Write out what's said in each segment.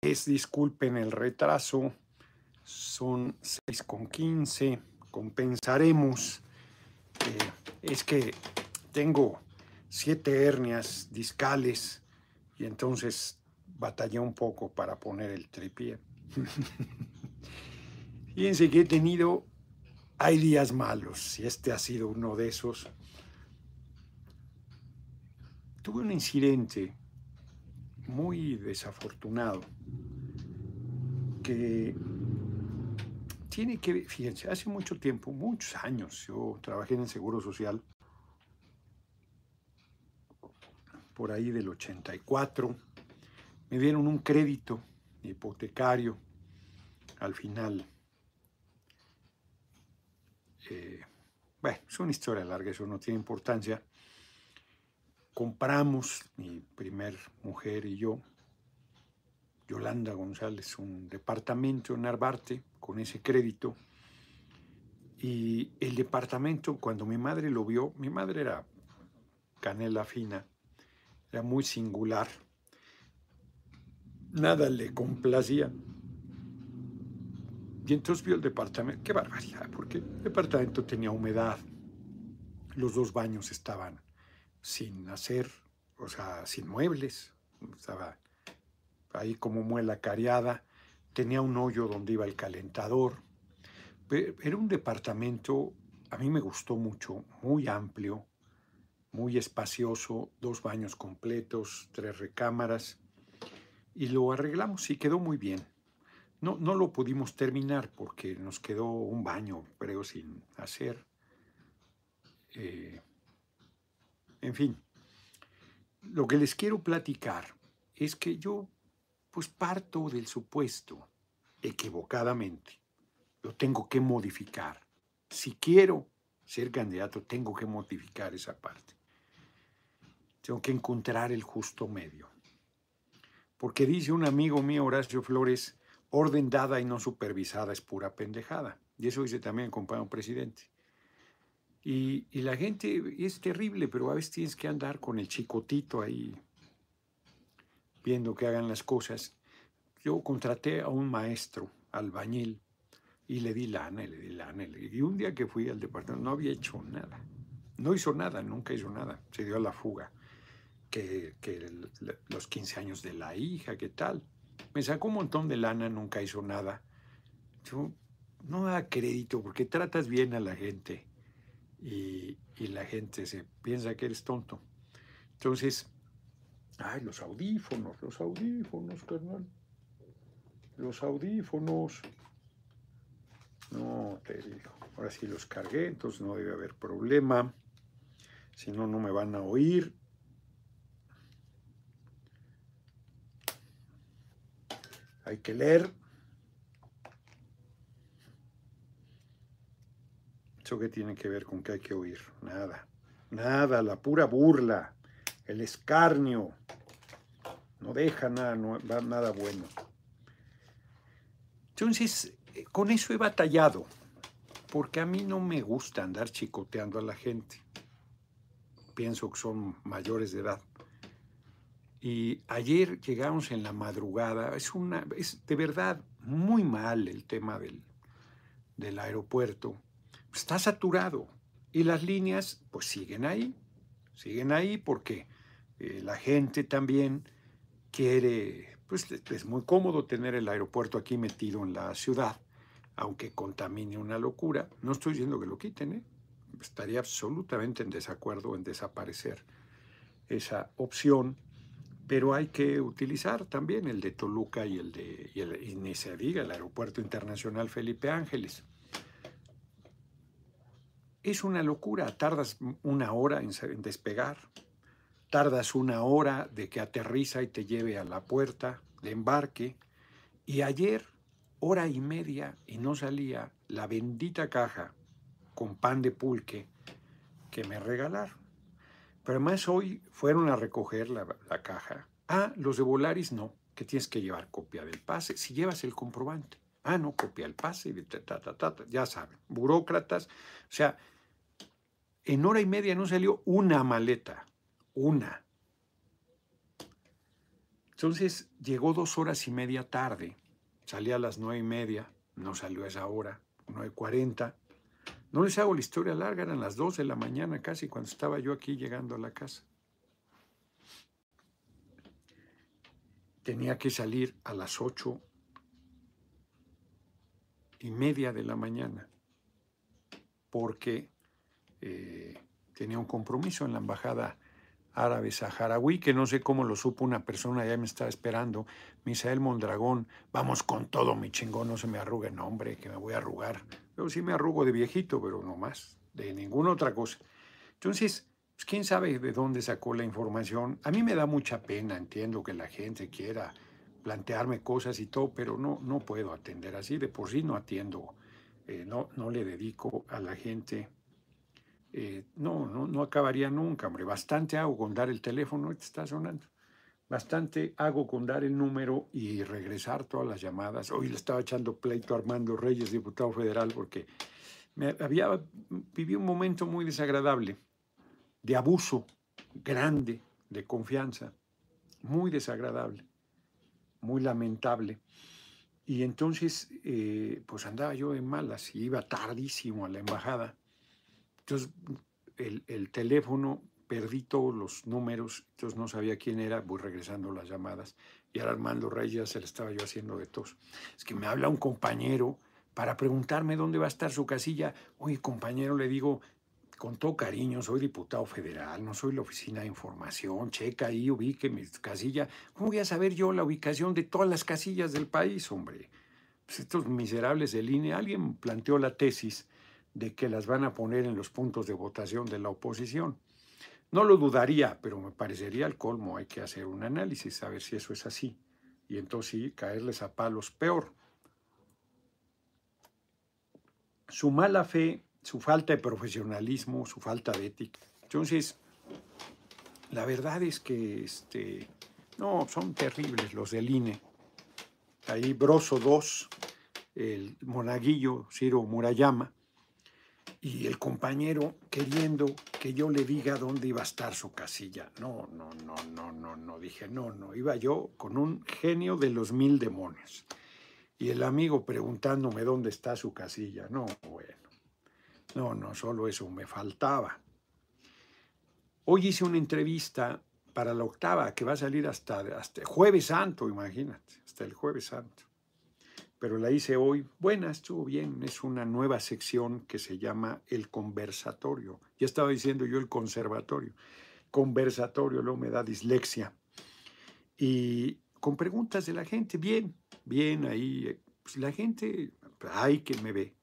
Es, disculpen el retraso, son 6 con 15, compensaremos. Eh, es que tengo siete hernias discales y entonces batallé un poco para poner el tripié. Fíjense que he tenido, hay días malos y este ha sido uno de esos. Tuve un incidente muy desafortunado que tiene que, fíjense, hace mucho tiempo, muchos años, yo trabajé en el Seguro Social, por ahí del 84, me dieron un crédito hipotecario al final. Eh, bueno, es una historia larga, eso no tiene importancia compramos, mi primer mujer y yo, Yolanda González, un departamento en Narvarte con ese crédito. Y el departamento, cuando mi madre lo vio, mi madre era canela fina, era muy singular, nada le complacía. Y entonces vio el departamento, qué barbaridad, porque el departamento tenía humedad, los dos baños estaban sin hacer, o sea, sin muebles. Estaba ahí como muela cariada, tenía un hoyo donde iba el calentador. Era un departamento, a mí me gustó mucho, muy amplio, muy espacioso, dos baños completos, tres recámaras, y lo arreglamos y quedó muy bien. No, no lo pudimos terminar porque nos quedó un baño, creo, sin hacer. Eh, en fin, lo que les quiero platicar es que yo pues parto del supuesto, equivocadamente, lo tengo que modificar. Si quiero ser candidato, tengo que modificar esa parte. Tengo que encontrar el justo medio. Porque dice un amigo mío, Horacio Flores, orden dada y no supervisada es pura pendejada. Y eso dice también el compañero presidente. Y, la gente es terrible, pero a veces tienes que andar con el chicotito ahí, viendo que hagan las cosas. Yo contraté a un maestro, albañil, y le di lana, y le di lana. Y un día que fui al departamento no había hecho nada. No hizo nada, nunca hizo nada. Se dio a la fuga. Que, que los 15 años de la hija, ¿qué tal? Me sacó un montón de lana, nunca hizo nada. Yo no da crédito porque tratas bien a la gente y, la gente se piensa que eres tonto. Entonces, ay, los audífonos, los audífonos, carnal. Los audífonos. No, te digo. Ahora sí los cargué, entonces no debe haber problema. Si no, no me van a oír. Hay que leer. ¿Eso qué tiene que ver con que hay que oír? Nada, nada, la pura burla, el escarnio, no deja nada, nada bueno. Entonces, eh, con eso he batallado, porque a mí no me gusta andar chicoteando a la gente. Pienso que son mayores de edad. Y ayer llegamos en la madrugada, es, una, es de verdad muy mal el tema del, del aeropuerto está saturado y las líneas pues siguen ahí, siguen ahí porque eh, la gente también quiere, pues es muy cómodo tener el aeropuerto aquí metido en la ciudad, aunque contamine una locura. No estoy diciendo que lo quiten, ¿eh? estaría absolutamente en desacuerdo en desaparecer esa opción, pero hay que utilizar también el de Toluca y el de, y, el, y ni se diga, el Aeropuerto Internacional Felipe Ángeles. Es una locura, tardas una hora en, despegar, tardas una hora de que aterriza y te lleve a la puerta de embarque, y ayer, hora y media, y no salía la bendita caja con pan de pulque que me regalaron. Pero además hoy fueron a recoger la, la caja. Ah, los de Volaris no, que tienes que llevar copia del pase, si llevas el comprobante. Ah, no, copia el pase, ya saben, burócratas. O sea, en hora y media no salió una maleta, una. Entonces llegó dos horas y media tarde, salía a las nueve y media, no salió a esa hora, nueve cuarenta. No les hago la historia larga, eran las dos de la mañana casi cuando estaba yo aquí llegando a la casa. Tenía que salir a las ocho y media de la mañana porque eh, tenía un compromiso en la embajada árabe saharaui, que no sé cómo lo supo una persona, ya me estaba esperando, Misael Mondragón, vamos con todo, mi chingón, no se me arrugue, no hombre, que me voy a arrugar. Yo sí me arrugo de viejito, pero no más, de ninguna otra cosa. Entonces, pues, quién sabe de dónde sacó la información. A mí me da mucha pena, entiendo que la gente quiera plantearme cosas y todo, pero no, no puedo atender así, de por sí no atiendo, eh, no, no le dedico a la gente eh, no, no, no acabaría nunca, hombre. Bastante hago con dar el teléfono, te está sonando. Bastante hago con dar el número y regresar todas las llamadas. Hoy le estaba echando pleito a Armando Reyes, diputado federal, porque me viví un momento muy desagradable, de abuso grande, de confianza, muy desagradable, muy lamentable. Y entonces, eh, pues andaba yo en malas y iba tardísimo a la embajada entonces, el, teléfono, perdí todos los números, entonces no sabía quién era, voy regresando las llamadas. Y ahora Armando Reyes se le estaba yo haciendo de tos. Es que me habla un compañero para preguntarme dónde va a estar su casilla. Oye, compañero, le digo, con todo cariño, soy diputado federal, no soy la oficina de información, checa ahí, ubique mi casilla. ¿Cómo voy a saber yo la ubicación de todas las casillas del país, hombre? Pues estos miserables del INE, alguien planteó la tesis de que las van a poner en los puntos de votación de la oposición. No lo dudaría, pero me parecería el colmo. Hay que hacer un análisis, a ver si eso es así. Y entonces sí, caerles a palos peor. Su mala fe, su falta de profesionalismo, su falta de ética. Entonces, la verdad es que este, no, son terribles los del INE. Ahí Broso 2, el monaguillo Ciro Murayama, y el compañero queriendo que yo le diga dónde iba a estar su casilla. No, no, no, no, no, no, dije, no, no, iba yo con un genio de los mil demonios. Y el amigo preguntándome dónde está su casilla. No, bueno, no, no, solo eso me faltaba. Hoy hice una entrevista para la octava que va a salir hasta, hasta jueves santo, imagínate, hasta el jueves santo pero la hice hoy. Buena, estuvo bien. Es una nueva sección que se llama el conversatorio. Ya estaba diciendo yo el conservatorio. Conversatorio, luego me da dislexia. Y con preguntas de la gente, bien, bien ahí. Pues la gente, hay que me ve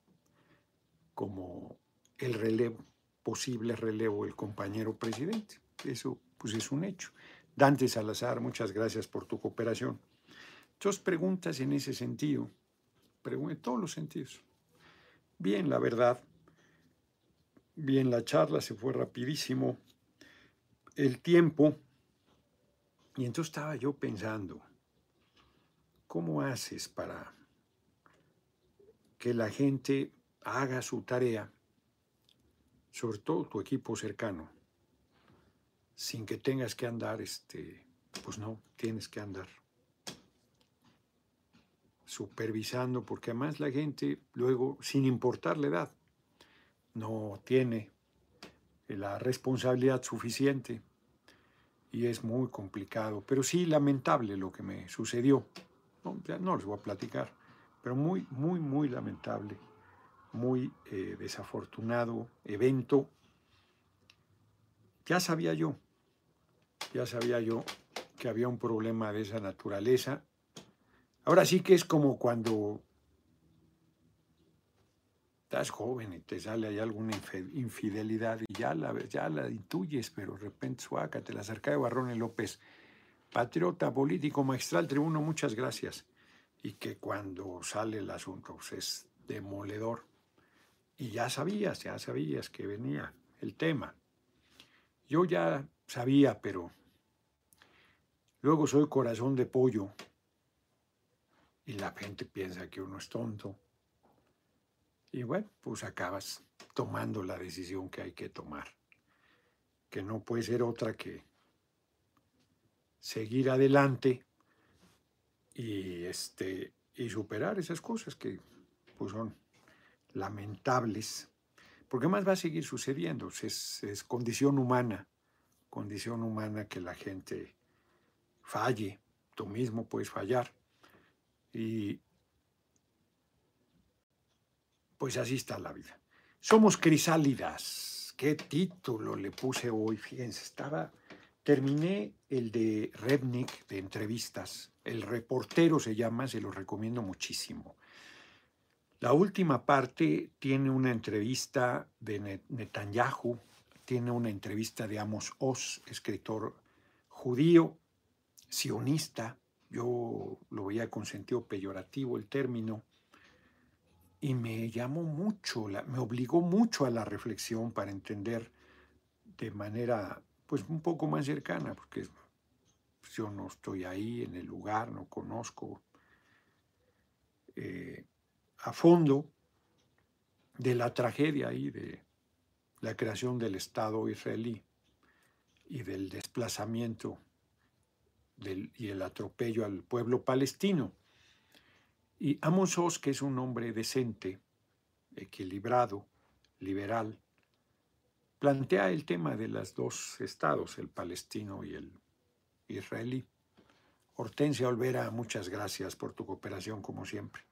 como el relevo, posible relevo del compañero presidente. Eso pues es un hecho. Dante Salazar, muchas gracias por tu cooperación. Dos preguntas en ese sentido en todos los sentidos. Bien, la verdad, bien la charla, se fue rapidísimo el tiempo. Y entonces estaba yo pensando, ¿cómo haces para que la gente haga su tarea, sobre todo tu equipo cercano, sin que tengas que andar, este, pues no, tienes que andar supervisando, porque además la gente luego, sin importar la edad, no tiene la responsabilidad suficiente y es muy complicado. Pero sí lamentable lo que me sucedió. No, no les voy a platicar, pero muy, muy, muy lamentable, muy eh, desafortunado evento. Ya sabía yo, ya sabía yo que había un problema de esa naturaleza Ahora sí que es como cuando estás joven y te sale ahí alguna infidelidad y ya la, ya la intuyes, pero de repente suaca, te la acerca de Barrón López, patriota, político, magistral, tribuno, muchas gracias. Y que cuando sale el asunto pues, es demoledor. Y ya sabías, ya sabías que venía el tema. Yo ya sabía, pero luego soy corazón de pollo y la gente piensa que uno es tonto. Y bueno, pues acabas tomando la decisión que hay que tomar, que no puede ser otra que seguir adelante y, este, y superar esas cosas que pues, son lamentables, porque más va a seguir sucediendo, es, condición humana, condición humana que la gente falle, tú mismo puedes fallar. Y pues así está la vida. Somos crisálidas. ¿Qué título le puse hoy? Fíjense, estaba Terminé el de Rednick de entrevistas. El reportero se llama, se lo recomiendo muchísimo. La última parte tiene una entrevista de Netanyahu, tiene una entrevista de Amos Oz, escritor judío, sionista. Yo lo veía con sentido peyorativo el término. Y me llamó mucho, me obligó mucho a la reflexión para entender de manera pues un poco más cercana, porque yo no estoy ahí en el lugar, no conozco eh, a fondo de la tragedia ahí de la creación del Estado israelí y del desplazamiento y el atropello al pueblo palestino. Y Amos Oz, que es un hombre decente, equilibrado, liberal, plantea el tema de los dos estados, el palestino y el israelí. Hortensia Olvera, muchas gracias por tu cooperación como siempre.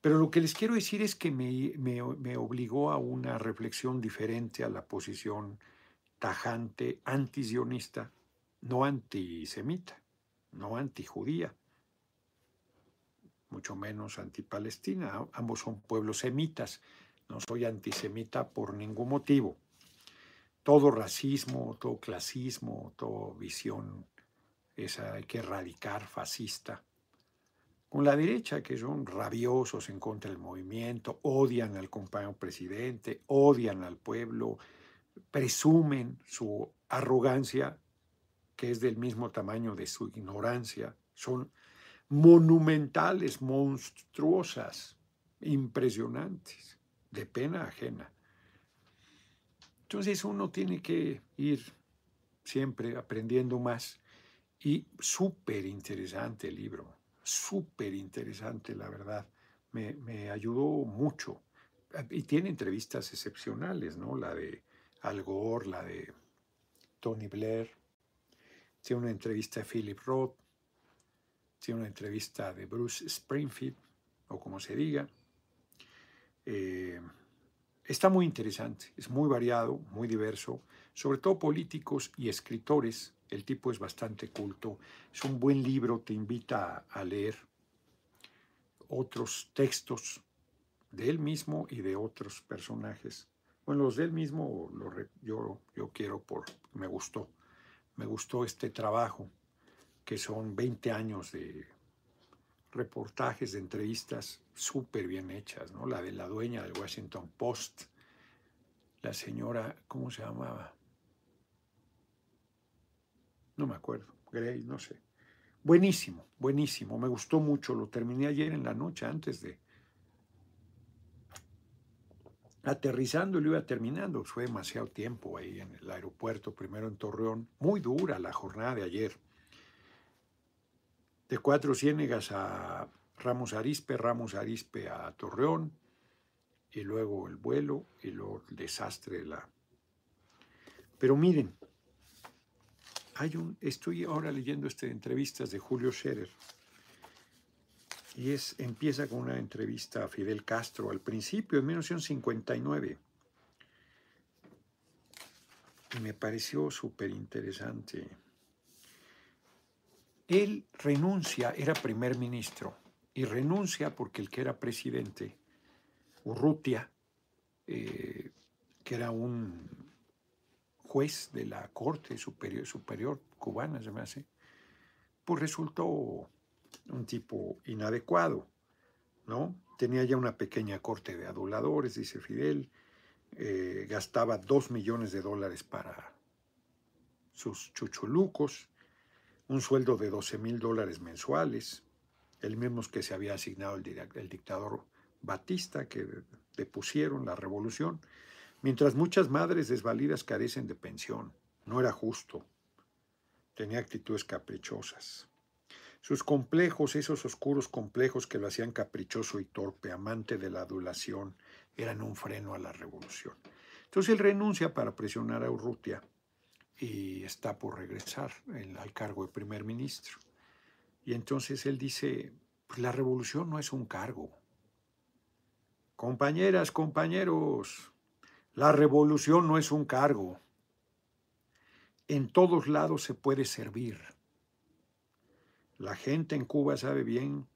Pero lo que les quiero decir es que me, me, obligó a una reflexión diferente a la posición tajante antisionista, no antisemita, no antijudía, mucho menos antipalestina. Ambos son pueblos semitas. No soy antisemita por ningún motivo todo racismo, todo clasismo, toda visión, esa hay que erradicar fascista. Con la derecha, que son rabiosos en contra del movimiento, odian al compañero presidente, odian al pueblo, presumen su arrogancia, que es del mismo tamaño de su ignorancia, son monumentales, monstruosas, impresionantes, de pena ajena. Entonces uno tiene que ir siempre aprendiendo más. Y súper interesante el libro, súper interesante, la verdad. Me, ayudó mucho. Y tiene entrevistas excepcionales, ¿no? La de Al Gore, la de Tony Blair. Tiene una entrevista de Philip Roth. Tiene una entrevista de Bruce Springfield, o como se diga. Eh, Está muy interesante, es muy variado, muy diverso, sobre todo políticos y escritores. El tipo es bastante culto, es un buen libro, te invita a leer otros textos de él mismo y de otros personajes. Bueno, los de él mismo yo, yo quiero por, me gustó, me gustó este trabajo, que son 20 años de reportajes, de entrevistas súper bien hechas, ¿no? La de la dueña del Washington Post, la señora, ¿cómo se llamaba? No me acuerdo, Gray, no sé. Buenísimo, buenísimo, me gustó mucho, lo terminé ayer en la noche antes de... Aterrizando y lo iba terminando, fue demasiado tiempo ahí en el aeropuerto, primero en Torreón, muy dura la jornada de ayer. De Cuatro Ciénegas a Ramos Arispe, Ramos Arispe a Torreón, y luego el vuelo y luego el desastre de la... Pero miren, estoy ahora leyendo este, entrevistas de Julio Scherer y es, empieza con una entrevista a Fidel Castro al principio, en 1959. Y me pareció súper interesante él renuncia, era primer ministro, y renuncia porque el que era presidente, Urrutia, eh, que era un juez de la Corte Superior, superior cubana, se me hace, pues resultó un tipo inadecuado, ¿no? Tenía ya una pequeña corte de aduladores, dice Fidel, eh, gastaba dos millones de dólares para sus chuchulucos, un sueldo de 12 mil dólares mensuales, el mismo que se había asignado el, dictador Batista, que depusieron la revolución, mientras muchas madres desvalidas carecen de pensión. No era justo. Tenía actitudes caprichosas. Sus complejos, esos oscuros complejos que lo hacían caprichoso y torpe, amante de la adulación, eran un freno a la revolución. Entonces él renuncia para presionar a Urrutia y está por regresar al cargo de primer ministro. Y entonces él dice, pues la revolución no es un cargo. Compañeras, compañeros, la revolución no es un cargo. En todos lados se puede servir. La gente en Cuba sabe bien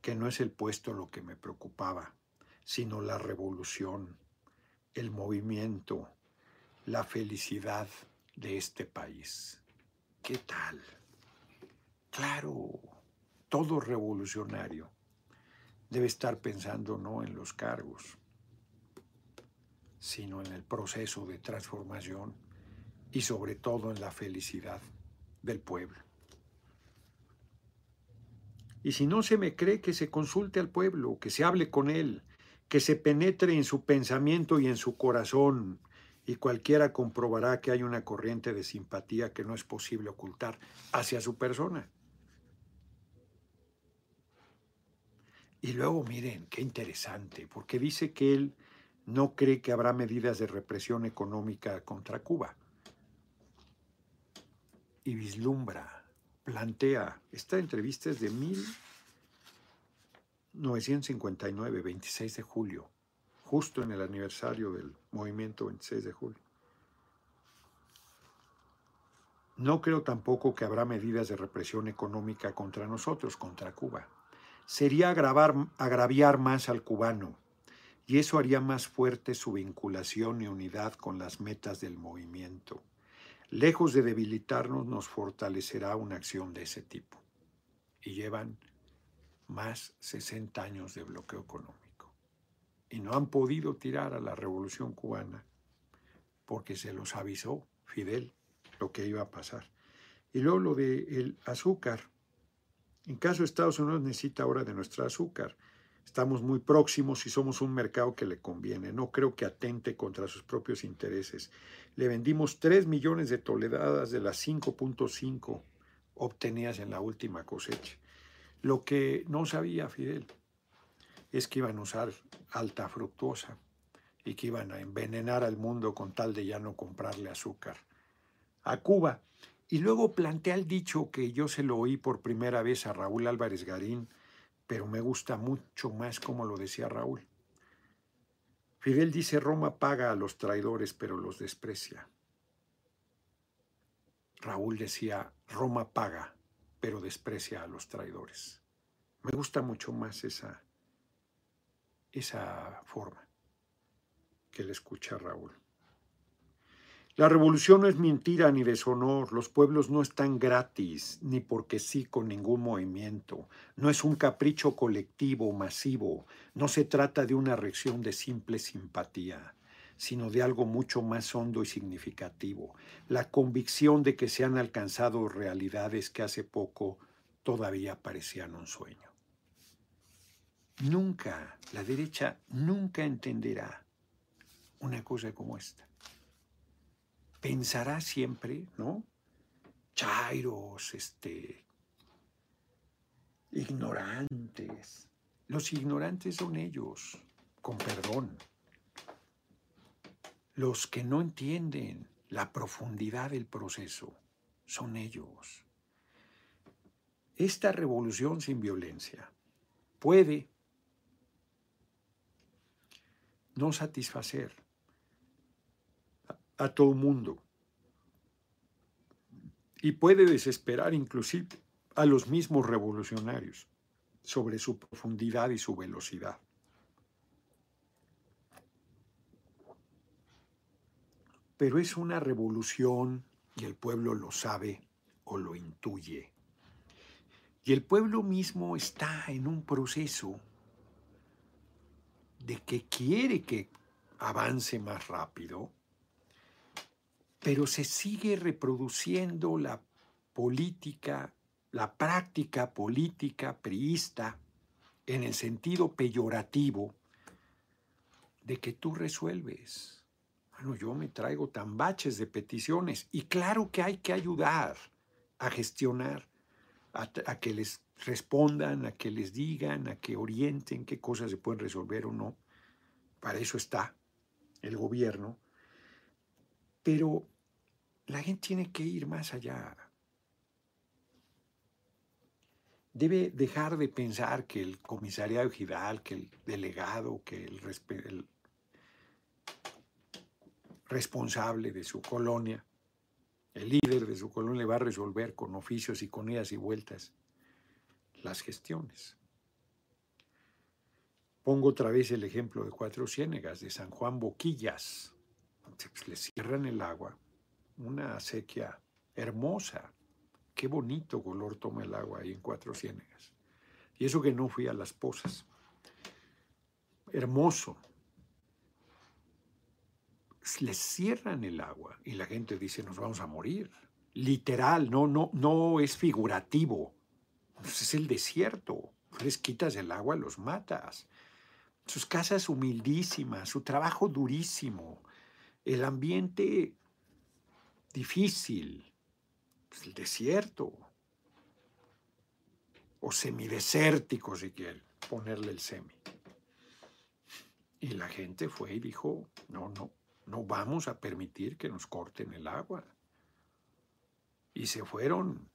que no es el puesto lo que me preocupaba, sino la revolución, el movimiento, la felicidad de este país. ¿Qué tal? Claro, todo revolucionario debe estar pensando no en los cargos, sino en el proceso de transformación y sobre todo en la felicidad del pueblo. Y si no se me cree, que se consulte al pueblo, que se hable con él, que se penetre en su pensamiento y en su corazón, y cualquiera comprobará que hay una corriente de simpatía que no es posible ocultar hacia su persona. Y luego miren, qué interesante, porque dice que él no cree que habrá medidas de represión económica contra Cuba. Y vislumbra, plantea, esta entrevista es de 1959, 26 de julio, justo en el aniversario del movimiento 26 de julio. No creo tampoco que habrá medidas de represión económica contra nosotros, contra Cuba. Sería agravar, agraviar más al cubano y eso haría más fuerte su vinculación y unidad con las metas del movimiento. Lejos de debilitarnos, nos fortalecerá una acción de ese tipo. Y llevan más 60 años de bloqueo económico. Y no han podido tirar a la revolución cubana porque se los avisó Fidel lo que iba a pasar. Y luego lo del azúcar. En caso de Estados Unidos necesita ahora de nuestro azúcar. Estamos muy próximos y somos un mercado que le conviene. No creo que atente contra sus propios intereses. Le vendimos 3 millones de toneladas de las 5.5 obtenidas en la última cosecha. Lo que no sabía Fidel es que iban a usar alta fructuosa y que iban a envenenar al mundo con tal de ya no comprarle azúcar a Cuba. Y luego plantea el dicho que yo se lo oí por primera vez a Raúl Álvarez Garín, pero me gusta mucho más como lo decía Raúl. Fidel dice, Roma paga a los traidores, pero los desprecia. Raúl decía, Roma paga, pero desprecia a los traidores. Me gusta mucho más esa, esa forma que le escucha Raúl. La revolución no es mentira ni deshonor, los pueblos no están gratis, ni porque sí con ningún movimiento, no es un capricho colectivo, masivo, no se trata de una reacción de simple simpatía, sino de algo mucho más hondo y significativo, la convicción de que se han alcanzado realidades que hace poco todavía parecían un sueño. Nunca, la derecha nunca entenderá una cosa como esta pensará siempre, ¿no? Chairos, este, ignorantes. Los ignorantes son ellos, con perdón. Los que no entienden la profundidad del proceso son ellos. Esta revolución sin violencia puede no satisfacer a todo mundo. Y puede desesperar inclusive a los mismos revolucionarios sobre su profundidad y su velocidad. Pero es una revolución y el pueblo lo sabe o lo intuye. Y el pueblo mismo está en un proceso de que quiere que avance más rápido, pero se sigue reproduciendo la política, la práctica política priista en el sentido peyorativo de que tú resuelves. Bueno, yo me traigo tan baches de peticiones y claro que hay que ayudar a gestionar, a, a que les respondan, a que les digan, a que orienten qué cosas se pueden resolver o no. Para eso está el gobierno. Pero la gente tiene que ir más allá. Debe dejar de pensar que el comisariado ejidal, que el delegado, que el, el responsable de su colonia, el líder de su colonia va a resolver con oficios y con idas y vueltas las gestiones. Pongo otra vez el ejemplo de Cuatro Ciénegas, de San Juan Boquillas. Le cierran el agua, una sequía hermosa. Qué bonito color toma el agua ahí en Cuatro Ciénegas. Y eso que no fui a las pozas. Hermoso. Le cierran el agua y la gente dice nos vamos a morir. Literal, no, no, no es figurativo. Pues, es el desierto. Les quitas el agua, los matas. Sus casas humildísimas, su trabajo durísimo, el ambiente difícil, pues, el desierto, o semidesértico si quiere ponerle el semi. Y la gente fue y dijo, no, no, no vamos a permitir que nos corten el agua. Y se fueron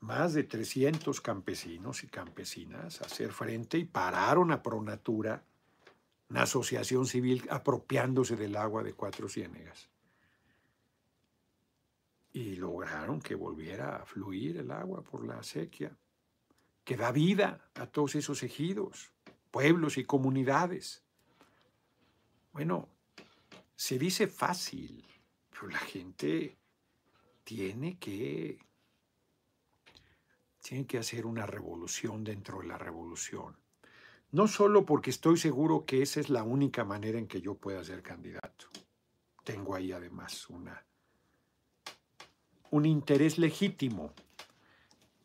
más de 300 campesinos y campesinas a hacer frente y pararon a Pronatura, una asociación civil apropiándose del agua de Cuatro Ciénegas. Y lograron que volviera a fluir el agua por la sequía, que da vida a todos esos ejidos, pueblos y comunidades. Bueno, se dice fácil, pero la gente tiene que tienen que hacer una revolución dentro de la revolución. No solo porque estoy seguro que esa es la única manera en que yo pueda ser candidato. Tengo ahí además una, un interés legítimo,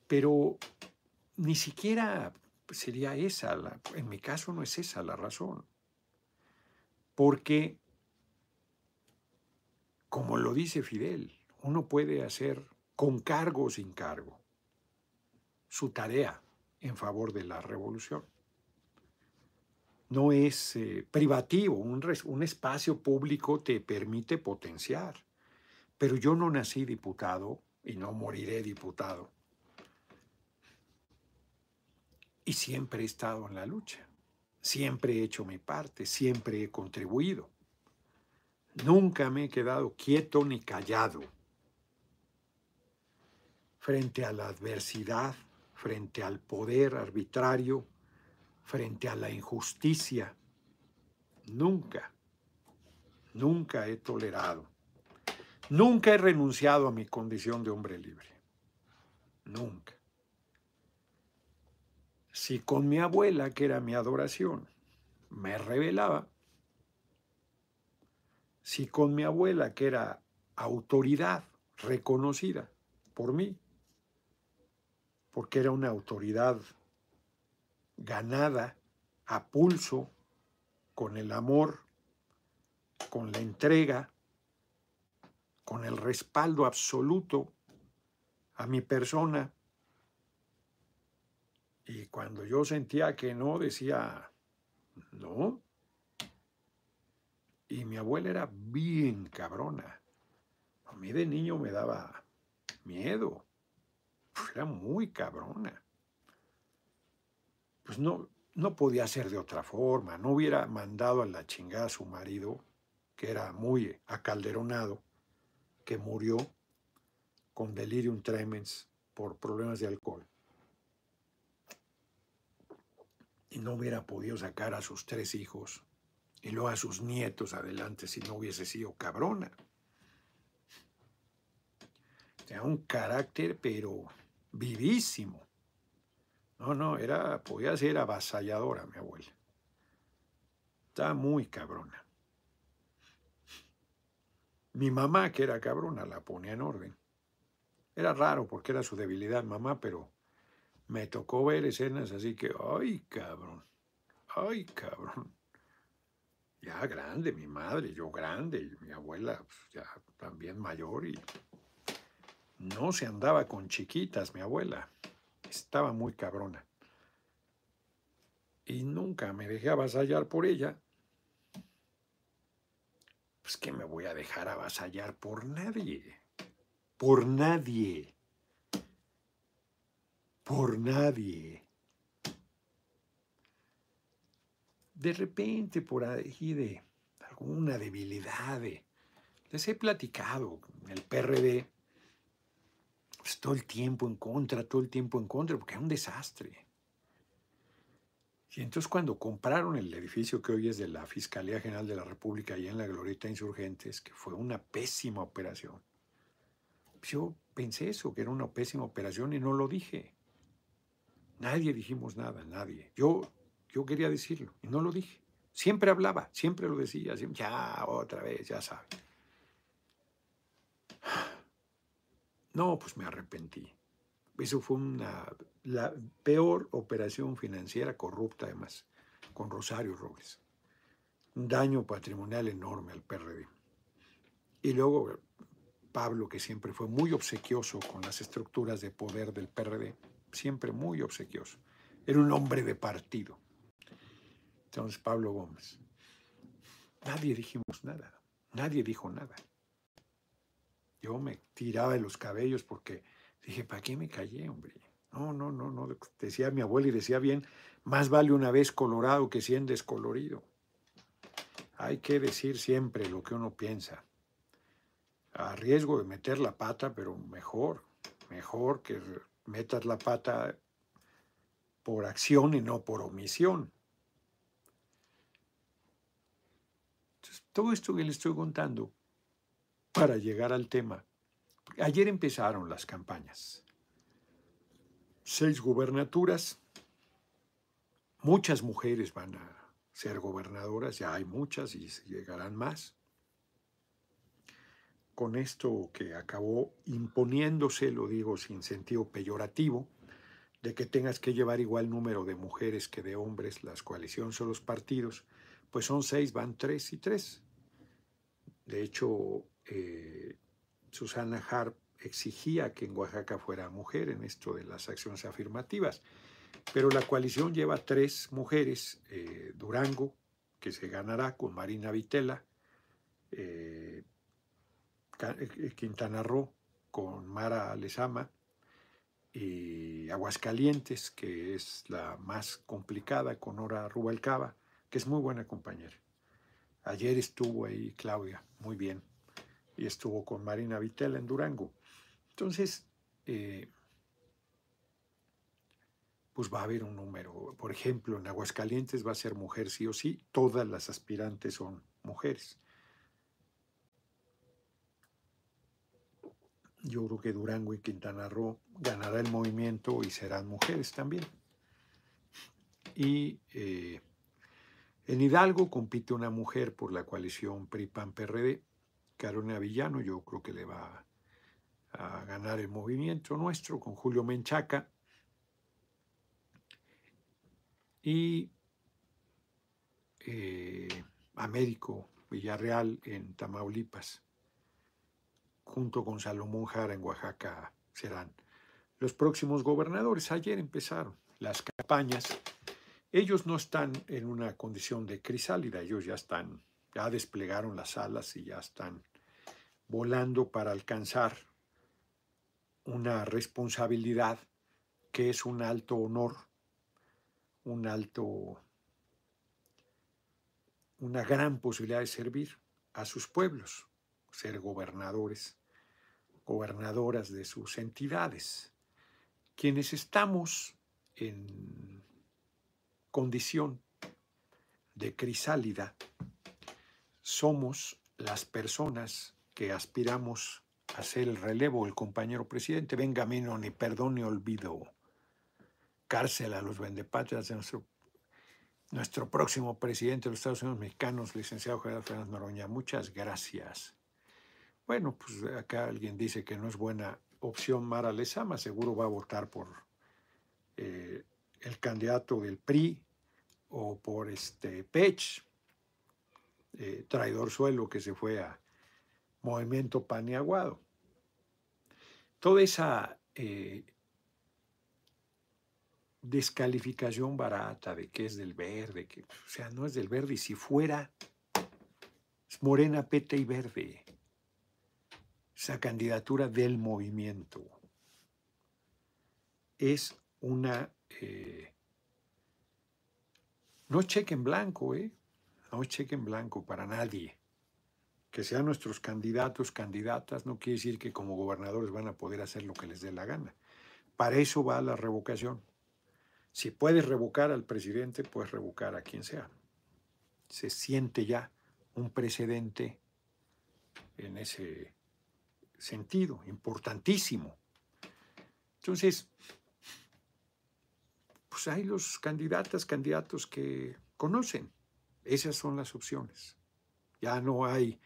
pero ni siquiera sería esa, la, en mi caso no es esa la razón. Porque, como lo dice Fidel, uno puede hacer con cargo o sin cargo su tarea en favor de la revolución. No es eh, privativo, un, un espacio público te permite potenciar. Pero yo no nací diputado y no moriré diputado. Y siempre he estado en la lucha, siempre he hecho mi parte, siempre he contribuido. Nunca me he quedado quieto ni callado frente a la adversidad frente al poder arbitrario, frente a la injusticia. Nunca, nunca he tolerado, nunca he renunciado a mi condición de hombre libre. Nunca. Si con mi abuela, que era mi adoración, me revelaba, si con mi abuela, que era autoridad reconocida por mí, porque era una autoridad ganada a pulso, con el amor, con la entrega, con el respaldo absoluto a mi persona. Y cuando yo sentía que no, decía, no. Y mi abuela era bien cabrona. A mí de niño me daba miedo era muy cabrona. Pues no, no podía ser de otra forma, no hubiera mandado a la chingada a su marido, que era muy acalderonado, que murió con delirium tremens por problemas de alcohol. Y no hubiera podido sacar a sus tres hijos y luego a sus nietos adelante si no hubiese sido cabrona. Tenía un carácter, pero vivísimo. No, no, era, podía ser avasalladora mi abuela. Estaba muy cabrona. Mi mamá, que era cabrona, la ponía en orden. Era raro porque era su debilidad, mamá, pero me tocó ver escenas así que, ay, cabrón, ay, cabrón. Ya grande, mi madre, yo grande, y mi abuela pues, ya también mayor y no se andaba con chiquitas, mi abuela. estaba muy cabrona. Y nunca me dejé avasallar por ella. Pues que me voy a dejar avasallar por nadie. Por nadie. Por nadie. De repente, por ahí de alguna debilidad, les he platicado, el PRD pues, todo el tiempo en contra, todo el tiempo en contra, porque era un desastre. Y entonces cuando compraron el edificio que hoy es de la Fiscalía General de la República, allá en la Glorieta Insurgentes, que fue una pésima operación, pues, yo pensé eso, que era una pésima operación y no lo dije. Nadie dijimos nada, nadie. Yo, yo quería decirlo y no lo dije. Siempre hablaba, siempre lo decía, ya otra vez, ya sabe. No, pues me arrepentí. Eso fue una, la peor operación financiera corrupta, además, con Rosario Robles. Un daño patrimonial enorme al PRD. Y luego Pablo, que siempre fue muy obsequioso con las estructuras de poder del PRD, siempre muy obsequioso. Era un hombre de partido. Entonces, Pablo Gómez. Nadie dijimos nada. Nadie dijo nada. Yo me tiraba de los cabellos porque dije, ¿para qué me callé, hombre? No, no, no, no. Decía mi abuela y decía bien, más vale una vez colorado que cien descolorido. Hay que decir siempre lo que uno piensa. A riesgo de meter la pata, pero mejor, mejor que metas la pata por acción y no por omisión. todo esto que le estoy contando para llegar al tema. Ayer empezaron las campañas. Seis gubernaturas. Muchas mujeres van a ser gobernadoras, ya hay muchas y llegarán más. Con esto que acabó imponiéndose, lo digo sin sentido peyorativo, de que tengas que llevar igual número de mujeres que de hombres, las coaliciones o los partidos, pues son seis, van tres y tres. De hecho, eh, Susana Harp exigía que en Oaxaca fuera mujer en esto de las acciones afirmativas. Pero la coalición lleva tres mujeres, eh, Durango, que se ganará con Marina Vitela, eh, Quintana Roo con Mara Lezama, y Aguascalientes, que es la más complicada, con Nora Rubalcaba, que es muy buena compañera. Ayer estuvo ahí Claudia, muy bien, y estuvo con Marina Vitela en Durango. Entonces, eh, pues va a haber un número. Por ejemplo, en Aguascalientes va a ser mujer sí o sí, todas las aspirantes son mujeres. Yo creo que Durango y Quintana Roo ganará el movimiento y serán mujeres también. Y eh, en Hidalgo compite una mujer por la coalición PRI-PAN-PRD, Carolina Villano, yo creo que le va a ganar el movimiento nuestro con Julio Menchaca. Y eh, Américo Villarreal en Tamaulipas, junto con Salomón Jara en Oaxaca, serán los próximos gobernadores. Ayer empezaron las campañas ellos no están en una condición de crisálida, ellos ya están, ya desplegaron las alas y ya están volando para alcanzar una responsabilidad que es un alto honor, un alto, una gran posibilidad de servir a sus pueblos, ser gobernadores, gobernadoras de sus entidades. Quienes estamos en condición de crisálida somos las personas que aspiramos a ser el relevo, el compañero presidente. Venga, menos ni perdón ni olvido. Cárcel a los vendepatrias de nuestro, nuestro próximo presidente de los Estados Unidos mexicanos, licenciado General Fernández Noroña. Muchas gracias. Bueno, pues acá alguien dice que no es buena opción Mara Lezama, seguro va a votar por eh, el candidato del PRI o por este Pech, eh, traidor suelo que se fue a Movimiento Paniaguado. Toda esa eh, descalificación barata de que es del verde, que, o sea, no es del verde, y si fuera, es morena, pete y verde. Esa candidatura del movimiento es una... Eh, no cheque en blanco, ¿eh? No cheque en blanco para nadie. Que sean nuestros candidatos, candidatas, no quiere decir que como gobernadores van a poder hacer lo que les dé la gana. Para eso va la revocación. Si puedes revocar al presidente, puedes revocar a quien sea. Se siente ya un precedente en ese sentido, importantísimo. Entonces, pues hay los candidatas, candidatos que conocen. Esas son las opciones. Ya no hay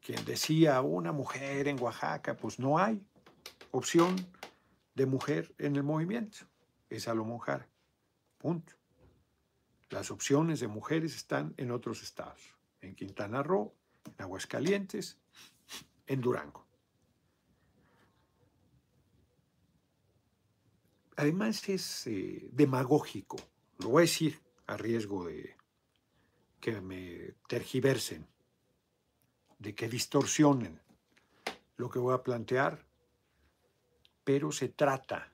quien decía una mujer en Oaxaca, pues no hay opción de mujer en el movimiento. Es Salomón Jara. Punto. Las opciones de mujeres están en otros estados. En Quintana Roo, en Aguascalientes, en Durango. Además es eh, demagógico, lo voy a decir a riesgo de que me tergiversen, de que distorsionen lo que voy a plantear, pero se trata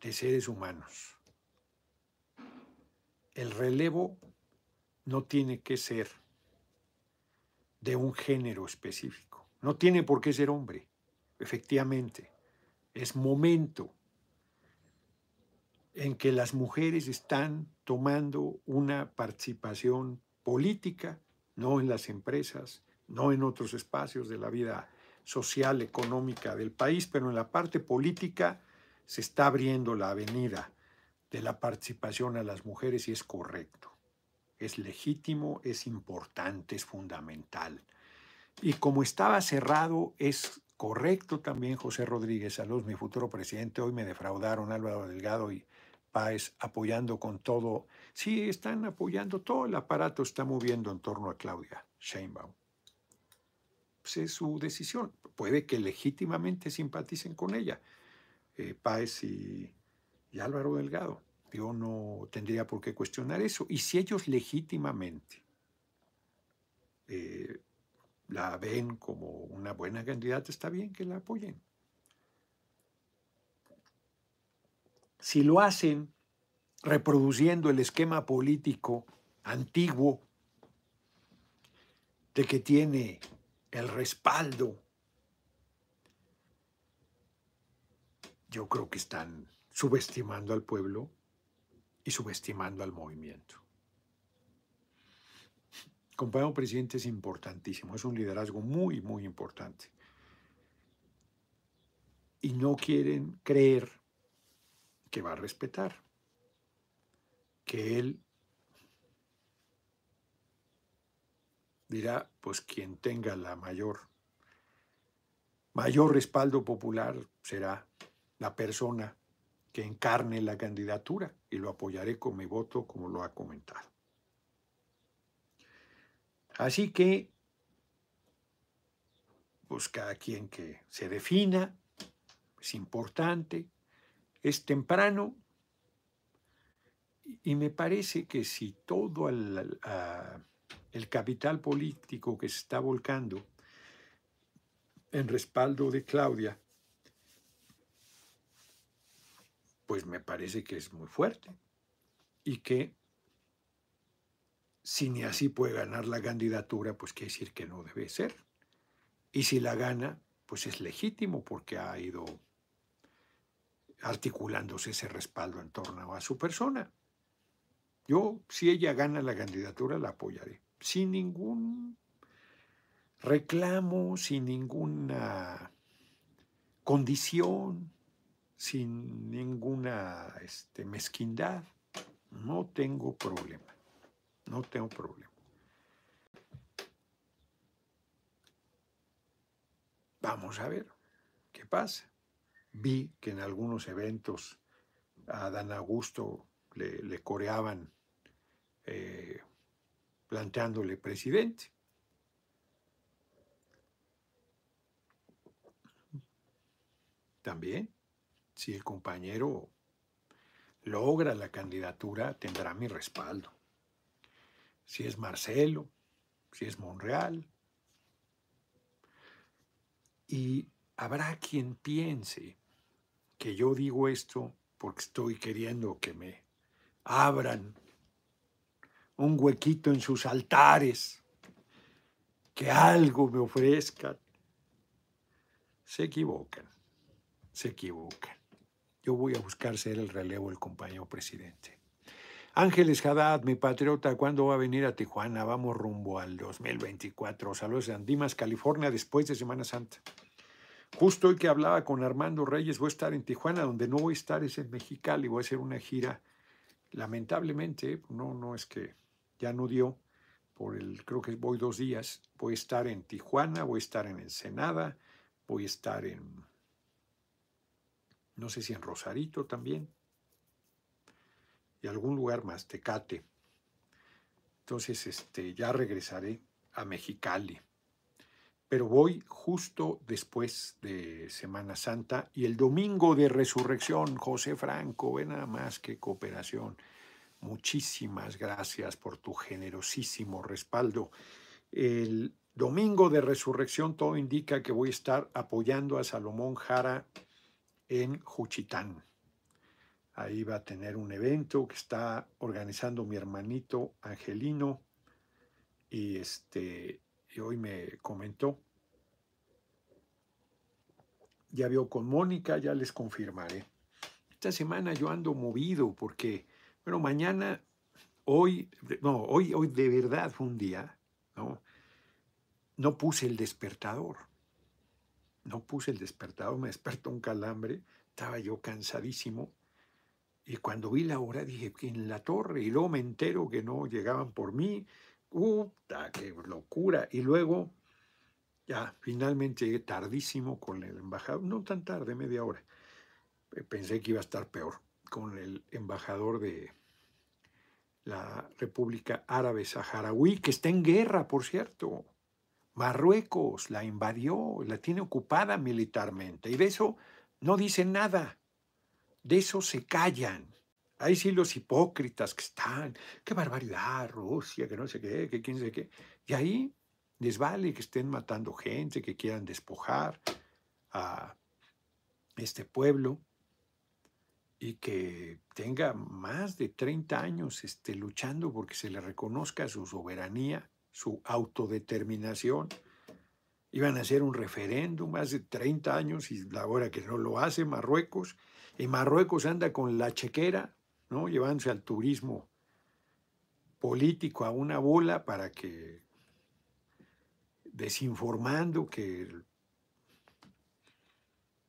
de seres humanos. El relevo no tiene que ser de un género específico, no tiene por qué ser hombre, efectivamente, es momento en que las mujeres están tomando una participación política, no en las empresas, no en otros espacios de la vida social, económica del país, pero en la parte política se está abriendo la avenida de la participación a las mujeres y es correcto. Es legítimo, es importante, es fundamental. Y como estaba cerrado, es correcto también José Rodríguez Salud, mi futuro presidente. Hoy me defraudaron Álvaro Delgado y Páez apoyando con todo. Sí, están apoyando, todo el aparato está moviendo en torno a Claudia Sheinbaum. Pues es su decisión. Puede que legítimamente simpaticen con ella, eh, Páez y, Álvaro Delgado. Yo no tendría por qué cuestionar eso. Y si ellos legítimamente eh, la ven como una buena candidata, está bien que la apoyen. Si lo hacen reproduciendo el esquema político antiguo de que tiene el respaldo, yo creo que están subestimando al pueblo y subestimando al movimiento. Compañero presidente es importantísimo, es un liderazgo muy, muy importante. Y no quieren creer que va a respetar, que él dirá, pues quien tenga la mayor, mayor respaldo popular será la persona que encarne la candidatura y lo apoyaré con mi voto como lo ha comentado. Así que, pues cada quien que se defina, es importante, es temprano y me parece que si todo el, capital político que se está volcando en respaldo de Claudia, pues me parece que es muy fuerte y que si ni así puede ganar la candidatura, pues quiere decir que no debe ser. Y si la gana, pues es legítimo porque ha ido articulándose ese respaldo en torno a su persona. Yo, si ella gana la candidatura, la apoyaré, sin ningún reclamo, sin ninguna condición, sin ninguna este, mezquindad. No tengo problema, no tengo problema. Vamos a ver qué pasa vi que en algunos eventos a Dan Augusto le, coreaban eh, planteándole presidente. También, si el compañero logra la candidatura, tendrá mi respaldo. Si es Marcelo, si es Monreal. Y habrá quien piense que yo digo esto porque estoy queriendo que me abran un huequito en sus altares, que algo me ofrezcan. Se equivocan, se equivocan. Yo voy a buscar ser el relevo del compañero presidente. Ángeles Haddad, mi patriota, ¿cuándo va a venir a Tijuana? Vamos rumbo al 2024. Saludos de Andimas, California, después de Semana Santa. Justo hoy que hablaba con Armando Reyes, voy a estar en Tijuana, donde no voy a estar es en Mexicali, voy a hacer una gira. Lamentablemente, no, no es que ya no dio, por el, creo que voy dos días, voy a estar en Tijuana, voy a estar en Ensenada, voy a estar en, no sé si en Rosarito también, y algún lugar más, Tecate. Entonces, este, ya regresaré a Mexicali. Pero voy justo después de Semana Santa y el domingo de resurrección, José Franco, ve nada más que cooperación. Muchísimas gracias por tu generosísimo respaldo. El domingo de resurrección todo indica que voy a estar apoyando a Salomón Jara en Juchitán. Ahí va a tener un evento que está organizando mi hermanito Angelino y este y hoy me comentó. Ya vio con Mónica, ya les confirmaré. Esta semana yo ando movido porque, bueno, mañana, hoy, no, hoy, hoy de verdad fue un día, ¿no? No puse el despertador. No puse el despertador, me despertó un calambre, estaba yo cansadísimo y cuando vi la hora dije, en la torre, y luego me entero que no llegaban por mí, ¡Puta, qué locura! Y luego, ya, finalmente llegué tardísimo con el embajador, no tan tarde, media hora. Pensé que iba a estar peor, con el embajador de la República Árabe Saharaui, que está en guerra, por cierto. Marruecos la invadió, la tiene ocupada militarmente, y de eso no dicen nada. De eso se callan. Ahí sí los hipócritas que están, qué barbaridad, Rusia, que no sé qué, que quién sé qué. Y ahí les vale que estén matando gente, que quieran despojar a este pueblo y que tenga más de 30 años este, luchando porque se le reconozca su soberanía, su autodeterminación. Iban a hacer un referéndum más de 30 años y la hora que no lo hace Marruecos y Marruecos anda con la chequera, ¿no? llevándose al turismo político a una bola para que, desinformando que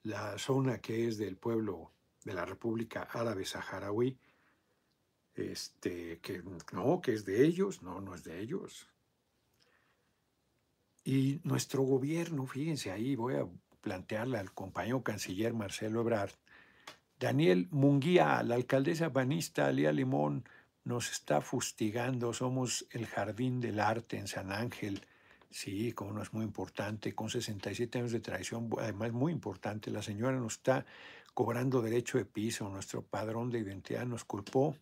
la zona que es del pueblo de la República Árabe Saharaui, este, que no, que es de ellos, no, no es de ellos. Y nuestro gobierno, fíjense ahí, voy a plantearle al compañero canciller Marcelo Ebrard, Daniel Munguía, la alcaldesa panista Lía Limón, nos está fustigando. Somos el jardín del arte en San Ángel. Sí, como no es muy importante, con 67 años de tradición, además muy importante. La señora nos está cobrando derecho de piso. Nuestro padrón de identidad nos culpó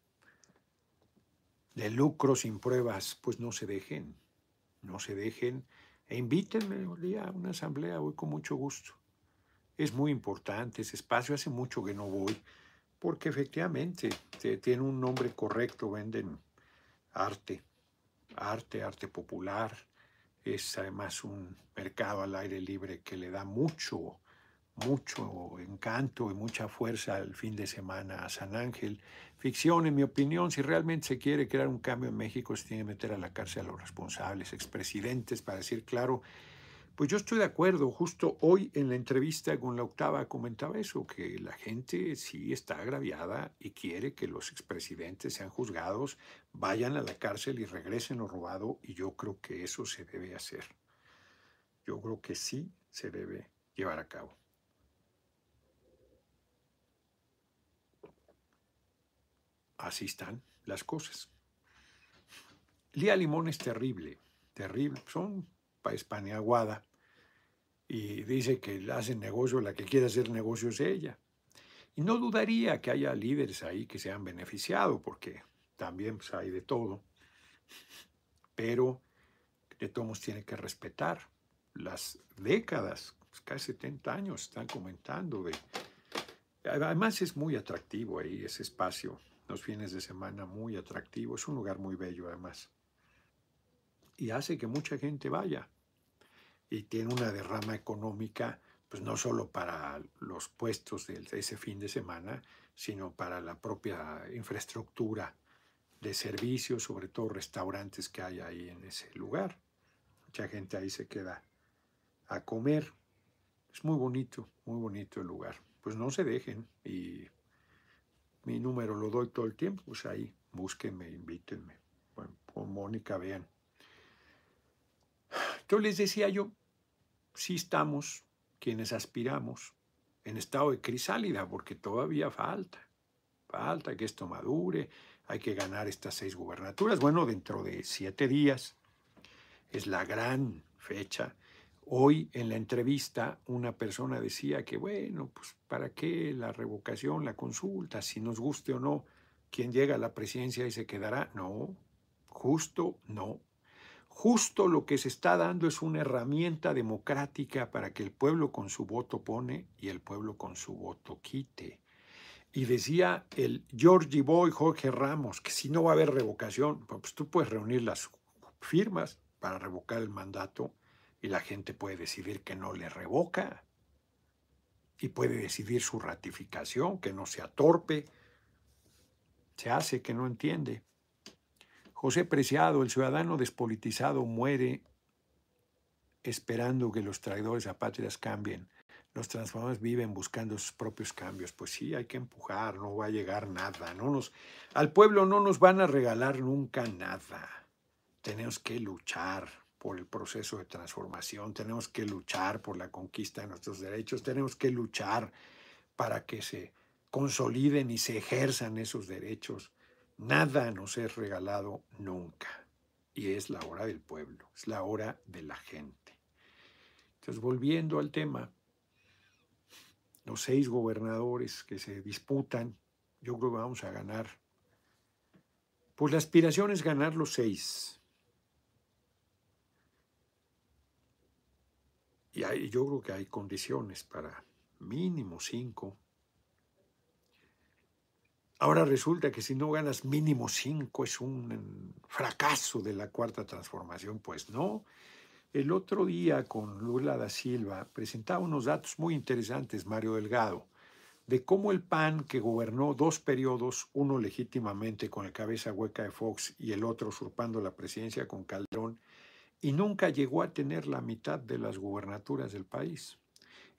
de lucro sin pruebas. Pues no se dejen, no se dejen. E invítenme un día a una asamblea, voy con mucho gusto. Es muy importante ese espacio, hace mucho que no voy, porque efectivamente tiene un nombre correcto, venden arte, arte, arte popular, es además un mercado al aire libre que le da mucho, mucho encanto y mucha fuerza al fin de semana a San Ángel. Ficción, en mi opinión, si realmente se quiere crear un cambio en México, se tiene que meter a la cárcel a los responsables, expresidentes, para decir claro pues yo estoy de acuerdo. Justo hoy en la entrevista con la octava comentaba eso, que la gente sí está agraviada y quiere que los expresidentes sean juzgados, vayan a la cárcel y regresen lo robado y yo creo que eso se debe hacer. Yo creo que sí se debe llevar a cabo. Así están las cosas. Lía Limón es terrible, terrible. Son Aguada y dice que hace negocio, la que quiere hacer negocio es ella. Y no dudaría que haya líderes ahí que se han beneficiado, porque también pues, hay de todo. Pero de todos tiene que respetar las décadas, pues, casi 70 años están comentando de... Además es muy atractivo ahí ese espacio, los fines de semana muy atractivo, es un lugar muy bello además. Y hace que mucha gente vaya. Y tiene una derrama económica, pues no solo para los puestos de ese fin de semana, sino para la propia infraestructura de servicios, sobre todo restaurantes que hay ahí en ese lugar. Mucha gente ahí se queda a comer. Es muy bonito, muy bonito el lugar. Pues no se dejen y mi número lo doy todo el tiempo, pues ahí búsquenme, invítenme. Bueno, con Mónica vean. Entonces les decía yo, sí estamos quienes aspiramos en estado de crisálida, porque todavía falta. Falta que esto madure, hay que ganar estas seis gubernaturas. Bueno, dentro de siete días es la gran fecha. Hoy en la entrevista una persona decía que, bueno, pues ¿para qué la revocación, la consulta? Si nos guste o no, ¿quién llega a la presidencia y se quedará? No, justo no. Justo lo que se está dando es una herramienta democrática para que el pueblo con su voto pone y el pueblo con su voto quite. Y decía el Georgie Boy, Jorge Ramos, que si no va a haber revocación, pues tú puedes reunir las firmas para revocar el mandato y la gente puede decidir que no le revoca y puede decidir su ratificación, que no sea torpe. Se hace que no entiende. José Preciado, el ciudadano despolitizado, muere esperando que los traidores a patrias cambien los transformadores viven buscando sus propios cambios. Pues sí, hay que empujar, no va a llegar nada. No nos, al pueblo no nos van a regalar nunca nada. Tenemos que luchar por el proceso de transformación, tenemos que luchar por la conquista de nuestros derechos, tenemos que luchar para que se consoliden y se ejerzan esos derechos. Nada nos es regalado nunca. Y es la hora del pueblo, es la hora de la gente. Entonces, volviendo al tema, los seis gobernadores que se disputan, yo creo que vamos a ganar. Pues la aspiración es ganar los seis. Y hay, yo creo que hay condiciones para mínimo cinco. Ahora resulta que si no ganas mínimo cinco es un fracaso de la cuarta transformación. Pues no, el otro día con Lula da Silva presentaba unos datos muy interesantes, Mario Delgado, de cómo el PAN, que gobernó dos periodos, uno legítimamente con el cabeza hueca de Fox y el otro usurpando la presidencia con Calderón, y nunca llegó a tener la mitad de las gubernaturas del país.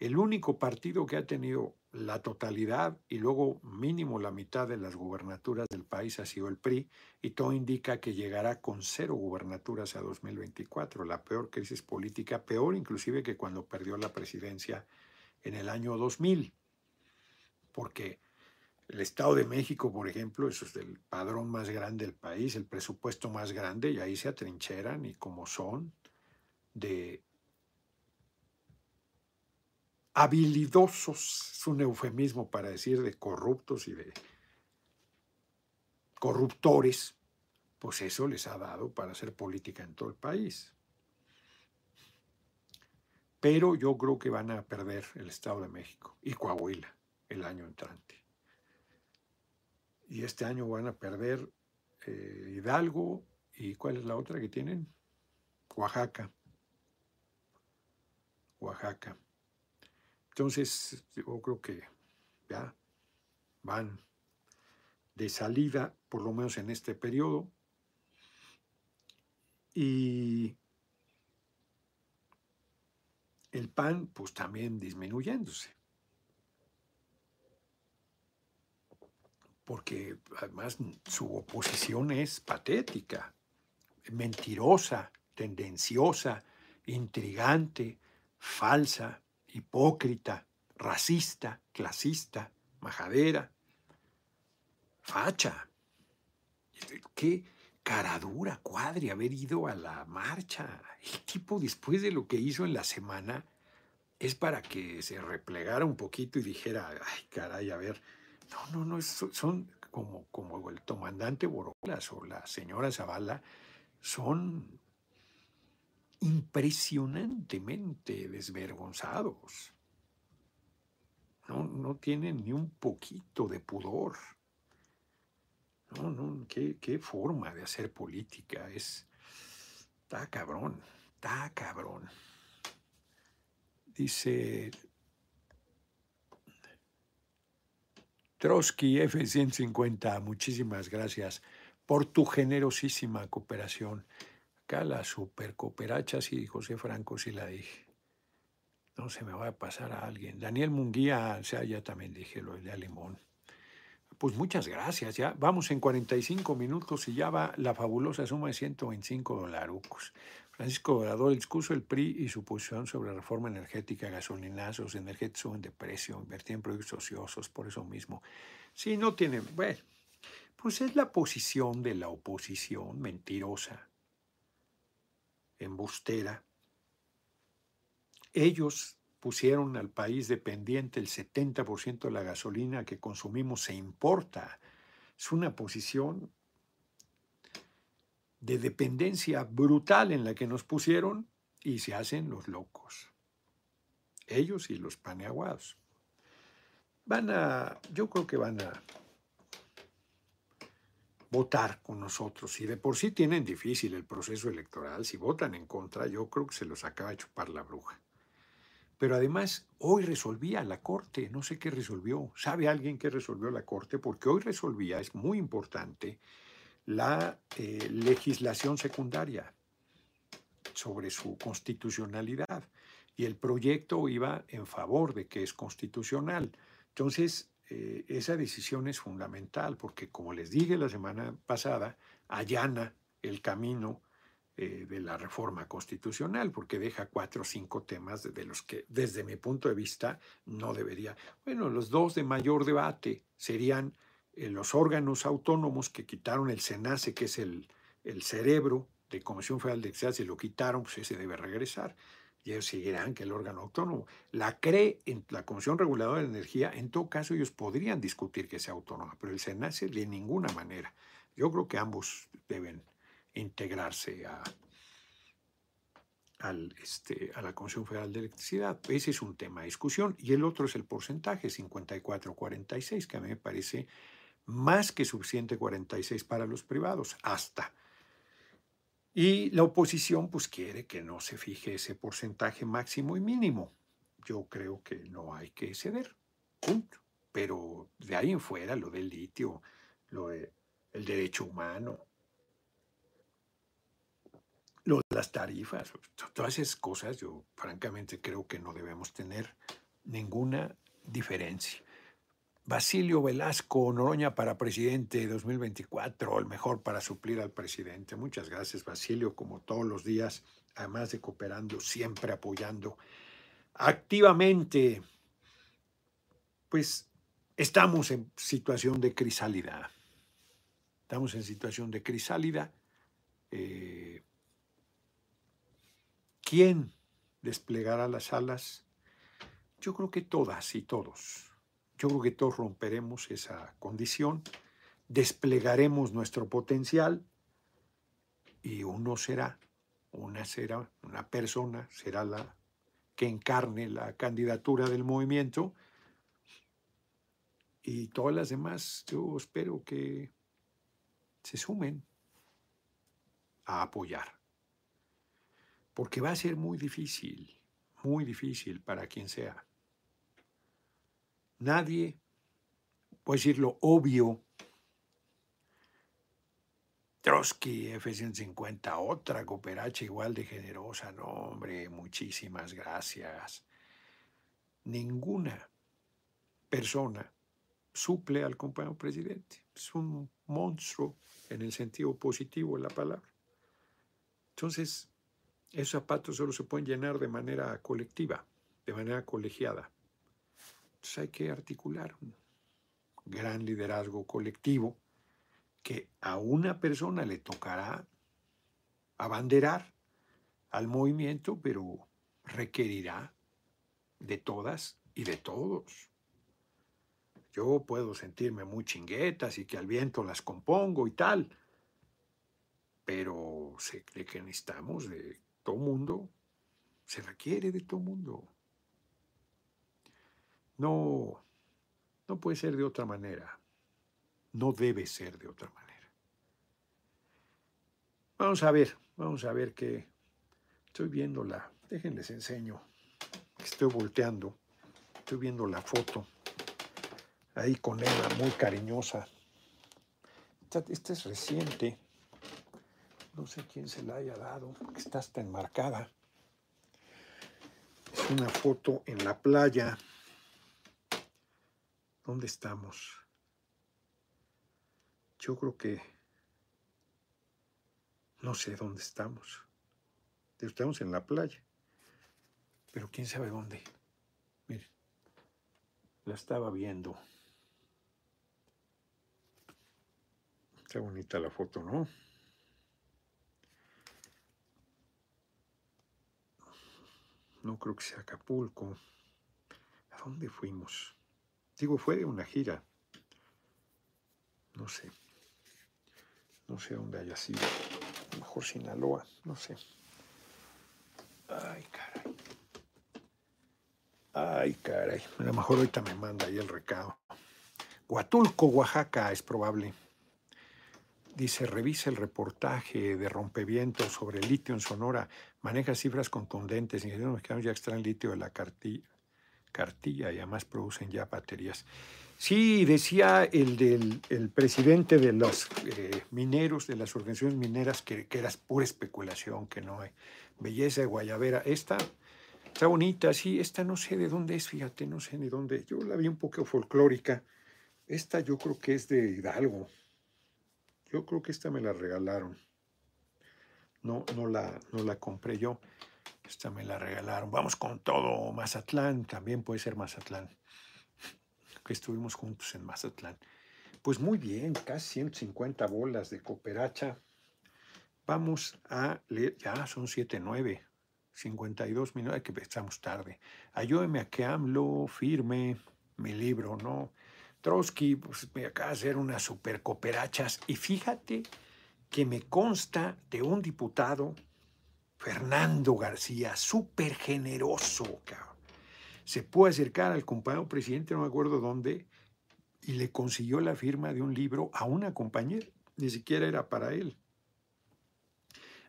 El único partido que ha tenido la totalidad y luego mínimo la mitad de las gubernaturas del país ha sido el PRI y todo indica que llegará con cero gubernaturas a 2024, la peor crisis política, peor inclusive que cuando perdió la presidencia en el año 2000, porque el Estado de México, por ejemplo, eso es el padrón más grande del país, el presupuesto más grande, y ahí se atrincheran y como son de habilidosos, es un eufemismo para decir de corruptos y de corruptores, pues eso les ha dado para hacer política en todo el país. Pero yo creo que van a perder el Estado de México y Coahuila el año entrante. Y este año van a perder eh, Hidalgo y ¿cuál es la otra que tienen? Oaxaca. Oaxaca. Entonces, yo creo que ya van de salida, por lo menos en este periodo, y el PAN, pues también disminuyéndose. Porque además su oposición es patética, mentirosa, tendenciosa, intrigante, falsa, hipócrita, racista, clasista, majadera, facha. Qué caradura, cuadri, haber ido a la marcha. El tipo, después de lo que hizo en la semana, es para que se replegara un poquito y dijera, ay, caray, a ver, no, no, no, son como, como el comandante Borolas o la señora Zavala, son impresionantemente desvergonzados. No, no tienen ni un poquito de pudor. No, no, qué, qué forma de hacer política. Es, está cabrón, está cabrón. Dice Trotsky F-150, muchísimas gracias por tu generosísima cooperación. Acá la super cooperacha, sí, José Franco, sí la dije. No se me va a pasar a alguien. Daniel Munguía, o sea, ya también dije lo de Alemón. Pues muchas gracias, ya vamos en 45 minutos y ya va la fabulosa suma de 125 dolarucos. Francisco Obrador, el discurso del PRI y su posición sobre reforma energética, gasolinazos, energéticos de precio, invertir en productos ociosos, por eso mismo. Sí, no tienen, bueno, pues es la posición de la oposición mentirosa, embustera. Ellos pusieron al país dependiente el 70% de la gasolina que consumimos se importa. Es una posición de dependencia brutal en la que nos pusieron y se hacen los locos. Ellos y los paneaguados. Van a, yo creo que van a votar con nosotros. Y de por sí tienen difícil el proceso electoral, si votan en contra, yo creo que se los acaba de chupar la bruja. Pero además, hoy resolvía la Corte, no sé qué resolvió. ¿Sabe alguien qué resolvió la Corte? Porque hoy resolvía, es muy importante, la eh, legislación secundaria sobre su constitucionalidad y el proyecto iba en favor de que es constitucional. Entonces, eh, esa decisión es fundamental porque, como les dije la semana pasada, allana el camino eh, de la reforma constitucional, porque deja cuatro o cinco temas de los que, desde mi punto de vista, no debería. Bueno, los dos de mayor debate serían eh, los órganos autónomos que quitaron el SENACE, que es el, el cerebro de Comisión Federal de Electricidad, si lo quitaron, pues ese debe regresar. Y ellos seguirán que el órgano autónomo. La CRE, en la Comisión Reguladora de Energía, en todo caso ellos podrían discutir que sea autónoma, pero el SENACE de ninguna manera. Yo creo que ambos deben integrarse a, al, este, a la Comisión Federal de Electricidad. Ese es un tema de discusión. Y el otro es el porcentaje, 54-46, que a mí me parece más que suficiente 46 para los privados, hasta. Y la oposición pues quiere que no se fije ese porcentaje máximo y mínimo. Yo creo que no hay que ceder, punto. Pero de ahí en fuera, lo del litio, lo del derecho humano, lo de las tarifas, todas esas cosas, yo francamente creo que no debemos tener ninguna diferencia. Basilio Velasco Noroña para presidente 2024, el mejor para suplir al presidente. Muchas gracias, Basilio, como todos los días, además de cooperando, siempre apoyando activamente. Pues estamos en situación de crisálida. Estamos en situación de crisálida. Eh, ¿Quién desplegará las alas? Yo creo que todas y todos yo creo que todos romperemos esa condición, desplegaremos nuestro potencial y uno será, una será, una persona será la que encarne la candidatura del movimiento y todas las demás yo espero que se sumen a apoyar. Porque va a ser muy difícil, muy difícil para quien sea. Nadie, puede decir lo obvio, Trotsky, F-150, otra cooperacha igual de generosa. No, hombre, muchísimas gracias. Ninguna persona suple al compañero presidente. Es un monstruo en el sentido positivo de la palabra. Entonces, esos zapatos solo se pueden llenar de manera colectiva, de manera colegiada. Entonces hay que articular un gran liderazgo colectivo que a una persona le tocará abanderar al movimiento, pero requerirá de todas y de todos. Yo puedo sentirme muy chinguetas y que al viento las compongo y tal, pero cree que necesitamos de todo mundo, se requiere de todo mundo. No, no puede ser de otra manera. No debe ser de otra manera. Vamos a ver, vamos a ver qué. Estoy viendo la. Déjenles enseño. Estoy volteando. Estoy viendo la foto. Ahí con ella, muy cariñosa. Esta, es reciente. No sé quién se la haya dado, está hasta enmarcada. Es una foto en la playa. ¿Dónde estamos? Yo creo que no sé dónde estamos. Estamos en la playa. Pero quién sabe dónde. Miren, la estaba viendo. Está bonita la foto, ¿no? No creo que sea Acapulco. ¿A dónde fuimos? Digo, fue de una gira. No sé. No sé dónde haya sido. A lo mejor Sinaloa, no sé. Ay, caray. Ay, caray. A lo mejor ahorita me manda ahí el recado. Huatulco, Oaxaca, es probable. Dice, revisa el reportaje de rompevientos sobre el litio en Sonora, maneja cifras contundentes, ingenieros mexicanos ya extraen litio de la cartilla, cartilla y además producen ya baterías. Sí, decía el del el presidente de los eh, mineros, de las organizaciones mineras, que, que, era pura especulación, que no hay belleza de guayabera. Esta está bonita, sí, esta no sé de dónde es, fíjate, no sé ni dónde. Yo la vi un poco folclórica. Esta yo creo que es de Hidalgo. Yo creo que esta me la regalaron. No, no, la, no la compré yo. Esta me la regalaron. Vamos con todo. Mazatlán, también puede ser Mazatlán. Que estuvimos juntos en Mazatlán. Pues muy bien, casi 150 bolas de cooperacha. Vamos a leer, ya son 7, 9, 52 minutos, que estamos tarde. Ayúdeme a que AMLO firme mi libro, ¿no? Trotsky pues, me acaba de hacer unas super cooperachas y fíjate que me consta de un diputado, Fernando García, súper generoso, Se puede acercar al compañero presidente, no me acuerdo dónde, y le consiguió la firma de un libro a una compañera, ni siquiera era para él.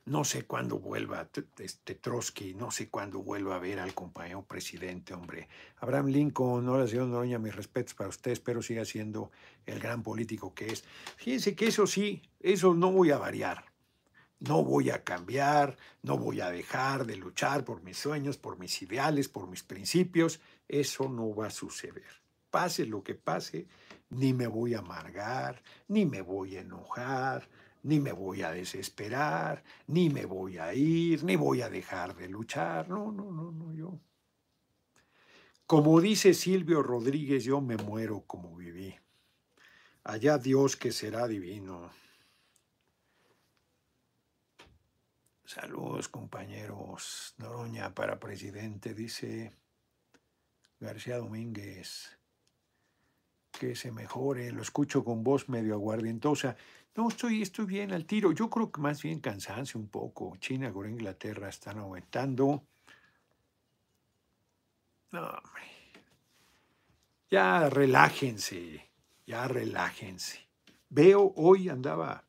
No sé cuándo vuelva este Trotsky, no sé cuándo vuelva a ver al compañero presidente, hombre. Abraham Lincoln, hola señor Noroña, mis respetos para usted, espero siga siendo el gran político que es. Fíjense que eso sí, eso no voy a variar. No voy a cambiar, no voy a dejar de luchar por mis sueños, por mis ideales, por mis principios. Eso no va a suceder. Pase lo que pase, ni me voy a amargar, ni me voy a enojar, ni me voy a desesperar, ni me voy a ir, ni voy a dejar de luchar. No, no, no, no, yo. Como dice Silvio Rodríguez, yo me muero como viví. Allá Dios que será divino. Saludos, compañeros. Noroña para presidente, dice García Domínguez. Que se mejore, lo escucho con voz medio aguardientosa. No, estoy, estoy bien al tiro. Yo creo que más bien cansancio un poco. China, con Inglaterra están aumentando. No, hombre. Ya relájense, ya relájense. Veo, hoy andaba,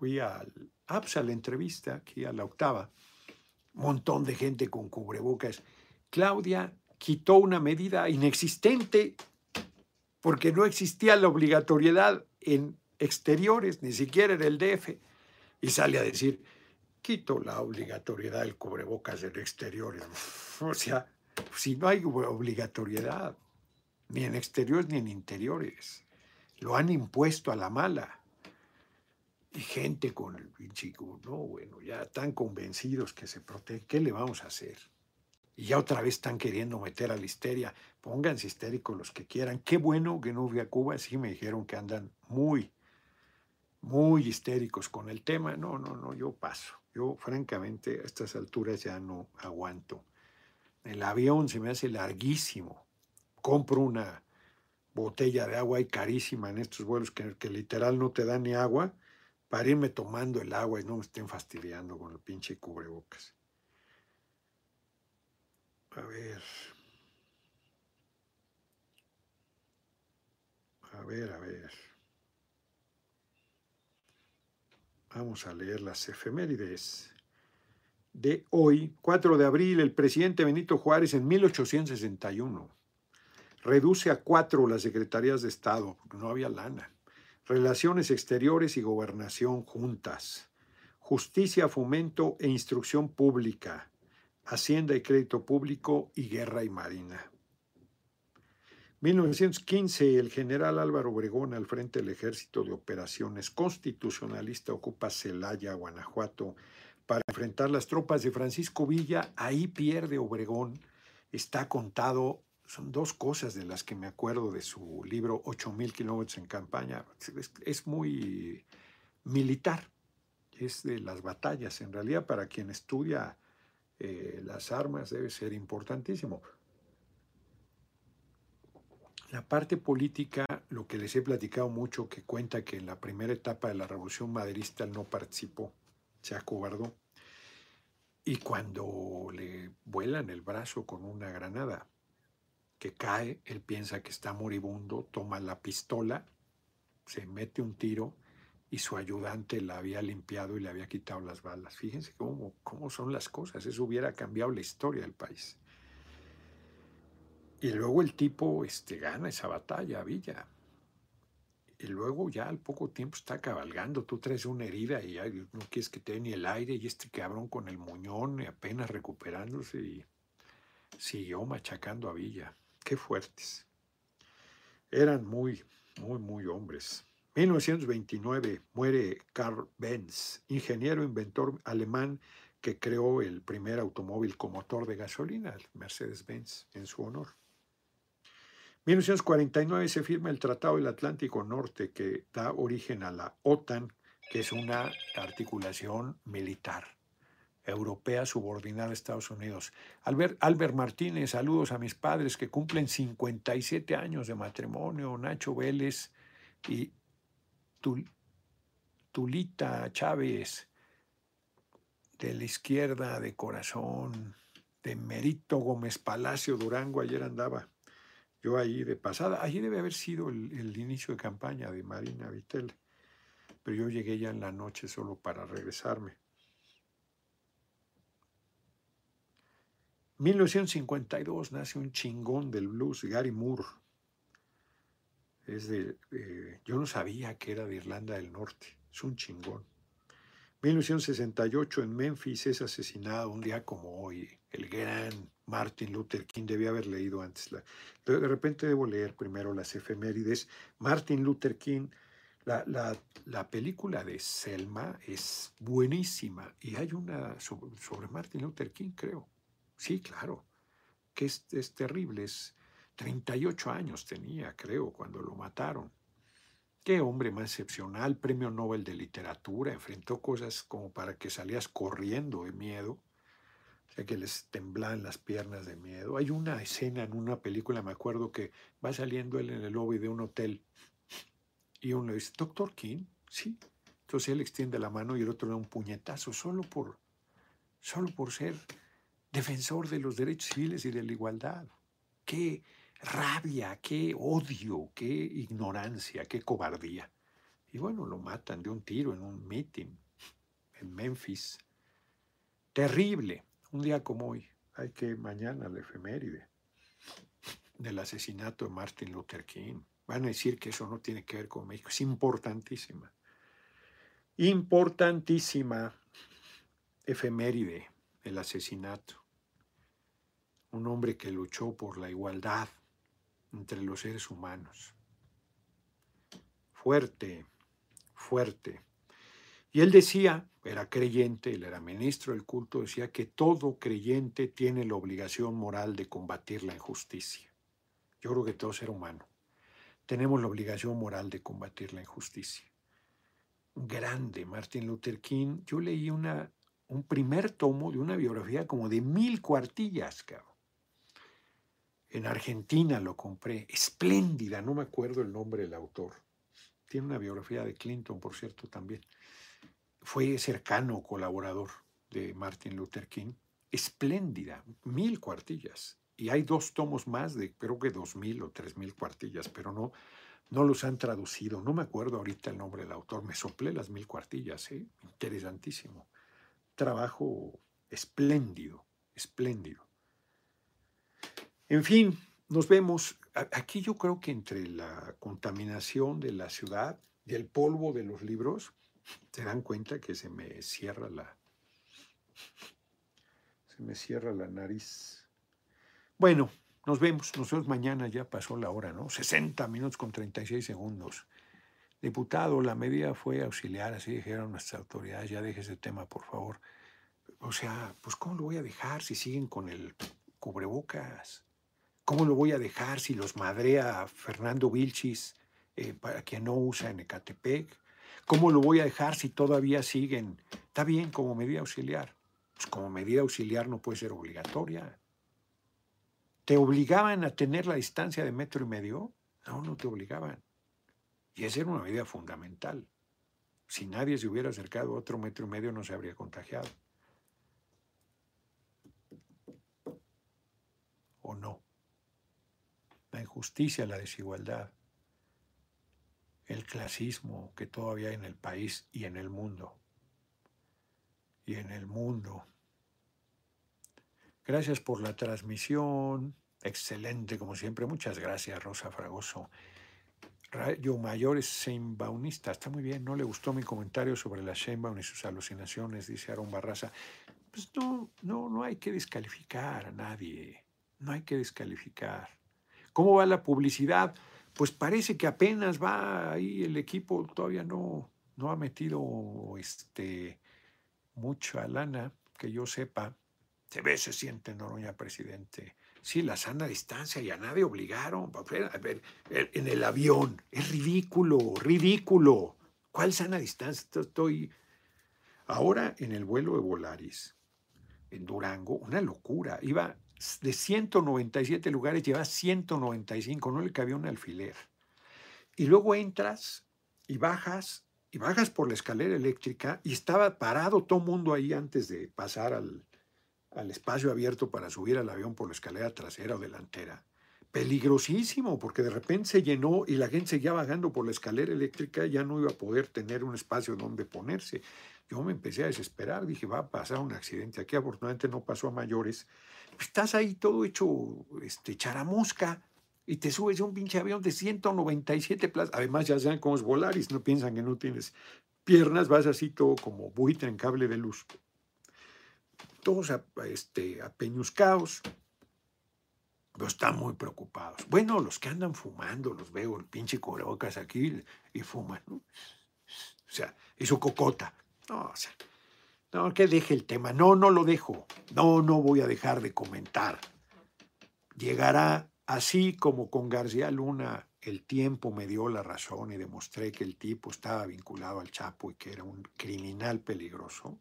fui al APS a la entrevista, aquí a la octava, montón de gente con cubrebocas. Claudia quitó una medida inexistente porque no existía la obligatoriedad en exteriores, ni siquiera en el DF. Y sale a decir, quito la obligatoriedad del cubrebocas en exteriores. O sea, si no hay obligatoriedad, ni en exteriores ni en interiores, lo han impuesto a la mala. Y gente con el chico, no, bueno, ya están convencidos que se protege. ¿Qué le vamos a hacer? y ya otra vez están queriendo meter a la histeria. Pónganse histéricos los que quieran. Qué bueno que no fui a Cuba. Sí me dijeron que andan muy, muy histéricos con el tema. No, no, no, yo paso. Yo francamente a estas alturas ya no aguanto. El avión se me hace larguísimo. Compro una botella de agua y carísima en estos vuelos que, que literal no te dan ni agua para irme tomando el agua y no me estén fastidiando con el pinche cubrebocas. A ver. A ver, a ver. Vamos a leer las efemérides de hoy, 4 de abril, el presidente Benito Juárez en 1861 reduce a cuatro las secretarías de Estado, porque no había lana. Relaciones exteriores y gobernación juntas. Justicia, fomento e instrucción pública. Hacienda y crédito público y guerra y marina. 1915, el general Álvaro Obregón al frente del Ejército de Operaciones Constitucionalista ocupa Celaya, Guanajuato, para enfrentar las tropas de Francisco Villa. Ahí pierde Obregón. Está contado, son dos cosas de las que me acuerdo de su libro 8.000 kilómetros en campaña. Es, muy militar, es de las batallas. En realidad, para quien estudia eh, las armas debe ser importantísimo. La parte política, lo que les he platicado mucho, que cuenta que en la primera etapa de la Revolución Maderista no participó, se acobardó. Y cuando le vuelan el brazo con una granada, que cae, él piensa que está moribundo, toma la pistola, se mete un tiro y su ayudante la había limpiado y le había quitado las balas. Fíjense cómo, cómo son las cosas, eso hubiera cambiado la historia del país. Y luego el tipo este, gana esa batalla, Villa. Y luego ya al poco tiempo está cabalgando, tú traes una herida y ya no quieres que te dé ni el aire y este cabrón con el muñón apenas recuperándose y siguió machacando a Villa. Qué fuertes. Eran muy, muy, muy hombres. 1929 muere Karl Benz, ingeniero inventor alemán que creó el primer automóvil con motor de gasolina, el Mercedes-Benz, en su honor. 1949 se firma el Tratado del Atlántico Norte que da origen a la OTAN, que es una articulación militar europea subordinada a Estados Unidos. Albert, Albert Martínez, saludos a mis padres que cumplen 57 años de matrimonio, Nacho Vélez y Tulita Chávez, de la izquierda, de corazón, de Merito Gómez Palacio Durango, ayer andaba yo ahí de pasada, allí debe haber sido el, inicio de campaña de Marina Vitel, pero yo llegué ya en la noche solo para regresarme. 1952 nace un chingón del blues, Gary Moore. Es de, yo no sabía que era de Irlanda del Norte, es un chingón. 1968 en Memphis es asesinado un día como hoy el gran Martin Luther King, debía haber leído antes. La, de repente debo leer primero las efemérides. Martin Luther King, la, la, película de Selma es buenísima y hay una sobre, Martin Luther King, creo. Sí, claro, que es, es terrible. Es 38 años tenía, creo, cuando lo mataron. Qué hombre más excepcional, premio Nobel de Literatura, enfrentó cosas como para que salías corriendo de miedo, o sea que les temblaban las piernas de miedo. Hay una escena en una película, me acuerdo, que va saliendo él en el lobby de un hotel y uno le dice, Doctor King, sí. Entonces él extiende la mano y el otro le da un puñetazo solo por, solo por ser defensor de los derechos civiles y de la igualdad. Qué rabia, qué odio, qué ignorancia, qué cobardía. Y bueno, lo matan de un tiro en un meeting en Memphis. Terrible, un día como hoy. Hay que mañana la efeméride del asesinato de Martin Luther King. Van a decir que eso no tiene que ver con México. Es importantísima. Importantísima efeméride el asesinato. Un hombre que luchó por la igualdad, entre los seres humanos. Fuerte, fuerte. Y él decía, era creyente, él era ministro del culto, decía que todo creyente tiene la obligación moral de combatir la injusticia. Yo creo que todo ser humano tenemos la obligación moral de combatir la injusticia. Grande, Martin Luther King. Yo leí una, un primer tomo de una biografía como de mil cuartillas, cabrón En Argentina lo compré. Espléndida, no me acuerdo el nombre del autor. Tiene una biografía de Clinton, por cierto, también. Fue cercano colaborador de Martin Luther King. Espléndida, mil cuartillas. Y hay dos tomos más de creo que dos mil o tres mil cuartillas, pero no, no los han traducido. No me acuerdo ahorita el nombre del autor. Me soplé las mil cuartillas. ¿eh? Interesantísimo. Trabajo espléndido, espléndido. En fin, nos vemos. Aquí yo creo que entre la contaminación de la ciudad y el polvo de los libros, se dan cuenta que se me cierra la. Se me cierra la nariz. Bueno, nos vemos. Nos vemos mañana. Ya pasó la hora, ¿no? 60 minutos con 36 segundos. Diputado, la medida fue auxiliar, así dijeron nuestras autoridades. Ya deje ese tema, por favor. O sea, pues ¿cómo lo voy a dejar si siguen con el cubrebocas? ¿Cómo lo voy a dejar si los madrea Fernando Vilchis eh, para quien no usa en Ecatepec? ¿Cómo lo voy a dejar si todavía siguen? Está bien como medida auxiliar. Pues como medida auxiliar no puede ser obligatoria. ¿Te obligaban a tener la distancia de metro y medio? No, no te obligaban. Y esa era una medida fundamental. Si nadie se hubiera acercado otro metro y medio no se habría contagiado. ¿O no? la injusticia, la desigualdad, el clasismo que todavía hay en el país y en el mundo. Y en el mundo. Gracias por la transmisión. Excelente, como siempre. Muchas gracias, Rosa Fragoso. Rayo Mayor es Sheinbaumista. Está muy bien. No le gustó mi comentario sobre la Sheinbaum y sus alucinaciones, dice Aaron Barraza. Pues no, no, no hay que descalificar a nadie. No hay que descalificar. ¿Cómo va la publicidad? Pues parece que apenas va ahí el equipo, todavía no, no ha metido este, mucha lana, que yo sepa. Se ve, se siente Noroña, presidente. Sí, la sana distancia y a nadie obligaron. A ver, en el avión. Es ridículo, ridículo. ¿Cuál sana distancia? Estoy ahora en el vuelo de Volaris, en Durango, una locura. Iba de 197 lugares lleva 195, no le cabía un alfiler. Y luego entras y bajas, y bajas por la escalera eléctrica, y estaba parado todo mundo ahí antes de pasar al, al espacio abierto para subir al avión por la escalera trasera o delantera. Peligrosísimo, porque de repente se llenó y la gente seguía bajando por la escalera eléctrica, ya no iba a poder tener un espacio donde ponerse. Yo me empecé a desesperar, dije, va a pasar un accidente aquí, afortunadamente no pasó a mayores, estás ahí todo hecho este, charamusca y te subes a un pinche avión de 197 plazas. Además, ya saben cómo es Volaris, no piensan que no tienes piernas, vas así todo como buitre en cable de luz. Todos este, apeñuscados, pero están muy preocupados. Bueno, los que andan fumando, los veo, el pinche corocas aquí y fuman, ¿no? O sea, y su cocota. No, o sea, no, que deje el tema. No, no lo dejo. No, no voy a dejar de comentar. Llegará así como con García Luna el tiempo me dio la razón y demostré que el tipo estaba vinculado al Chapo y que era un criminal peligroso.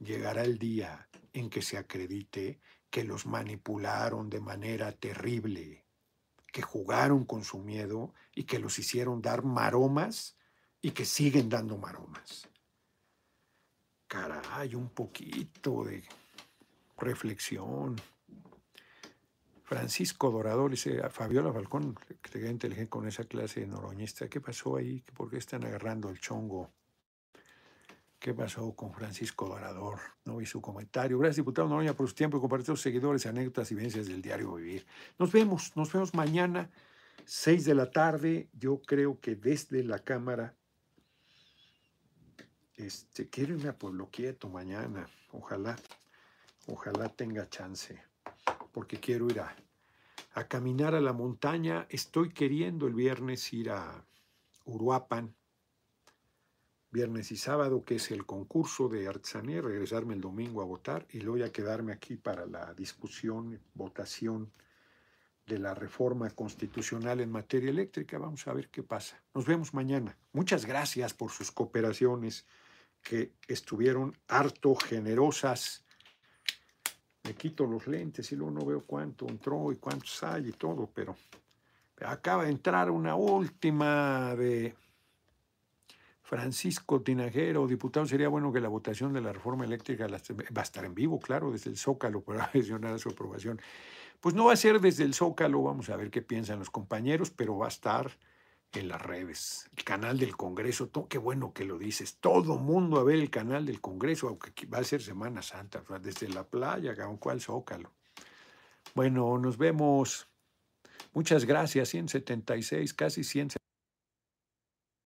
Llegará el día en que se acredite que los manipularon de manera terrible, que jugaron con su miedo y que los hicieron dar maromas y que siguen dando maromas caray, un poquito de reflexión. Francisco Dorador dice, a Fabiola Falcón, que inteligente con esa clase de noroñista, ¿qué pasó ahí? ¿Por qué están agarrando el chongo? ¿Qué pasó con Francisco Dorador? No vi su comentario. Gracias, diputado Noroña, por su tiempo y compartir sus seguidores, anécdotas y vivencias del diario Vivir. Nos vemos, nos vemos mañana, 6 de la tarde. Yo creo que desde la Cámara este, quiero irme a Pueblo Quieto mañana. Ojalá, ojalá tenga chance. Porque quiero ir a, a caminar a la montaña. Estoy queriendo el viernes ir a Uruapan. Viernes y sábado, que es el concurso de artesanía, regresarme el domingo a votar y luego ya quedarme aquí para la discusión, votación de la reforma constitucional en materia eléctrica. Vamos a ver qué pasa. Nos vemos mañana. Muchas gracias por sus cooperaciones que estuvieron harto generosas me quito los lentes y luego no veo cuánto entró y cuántos hay y todo, pero acaba de entrar una última de Francisco Tinajero, diputado, sería bueno que la votación de la reforma eléctrica va a estar en vivo, claro, desde el Zócalo para presionar su aprobación. Pues no va a ser desde el Zócalo, vamos a ver qué piensan los compañeros, pero va a estar en las redes, el canal del Congreso, qué bueno que lo dices, todo mundo a ver el canal del Congreso, aunque va a ser Semana Santa, desde la playa, aunque al Zócalo. Bueno, nos vemos. Muchas gracias, 176, casi 100.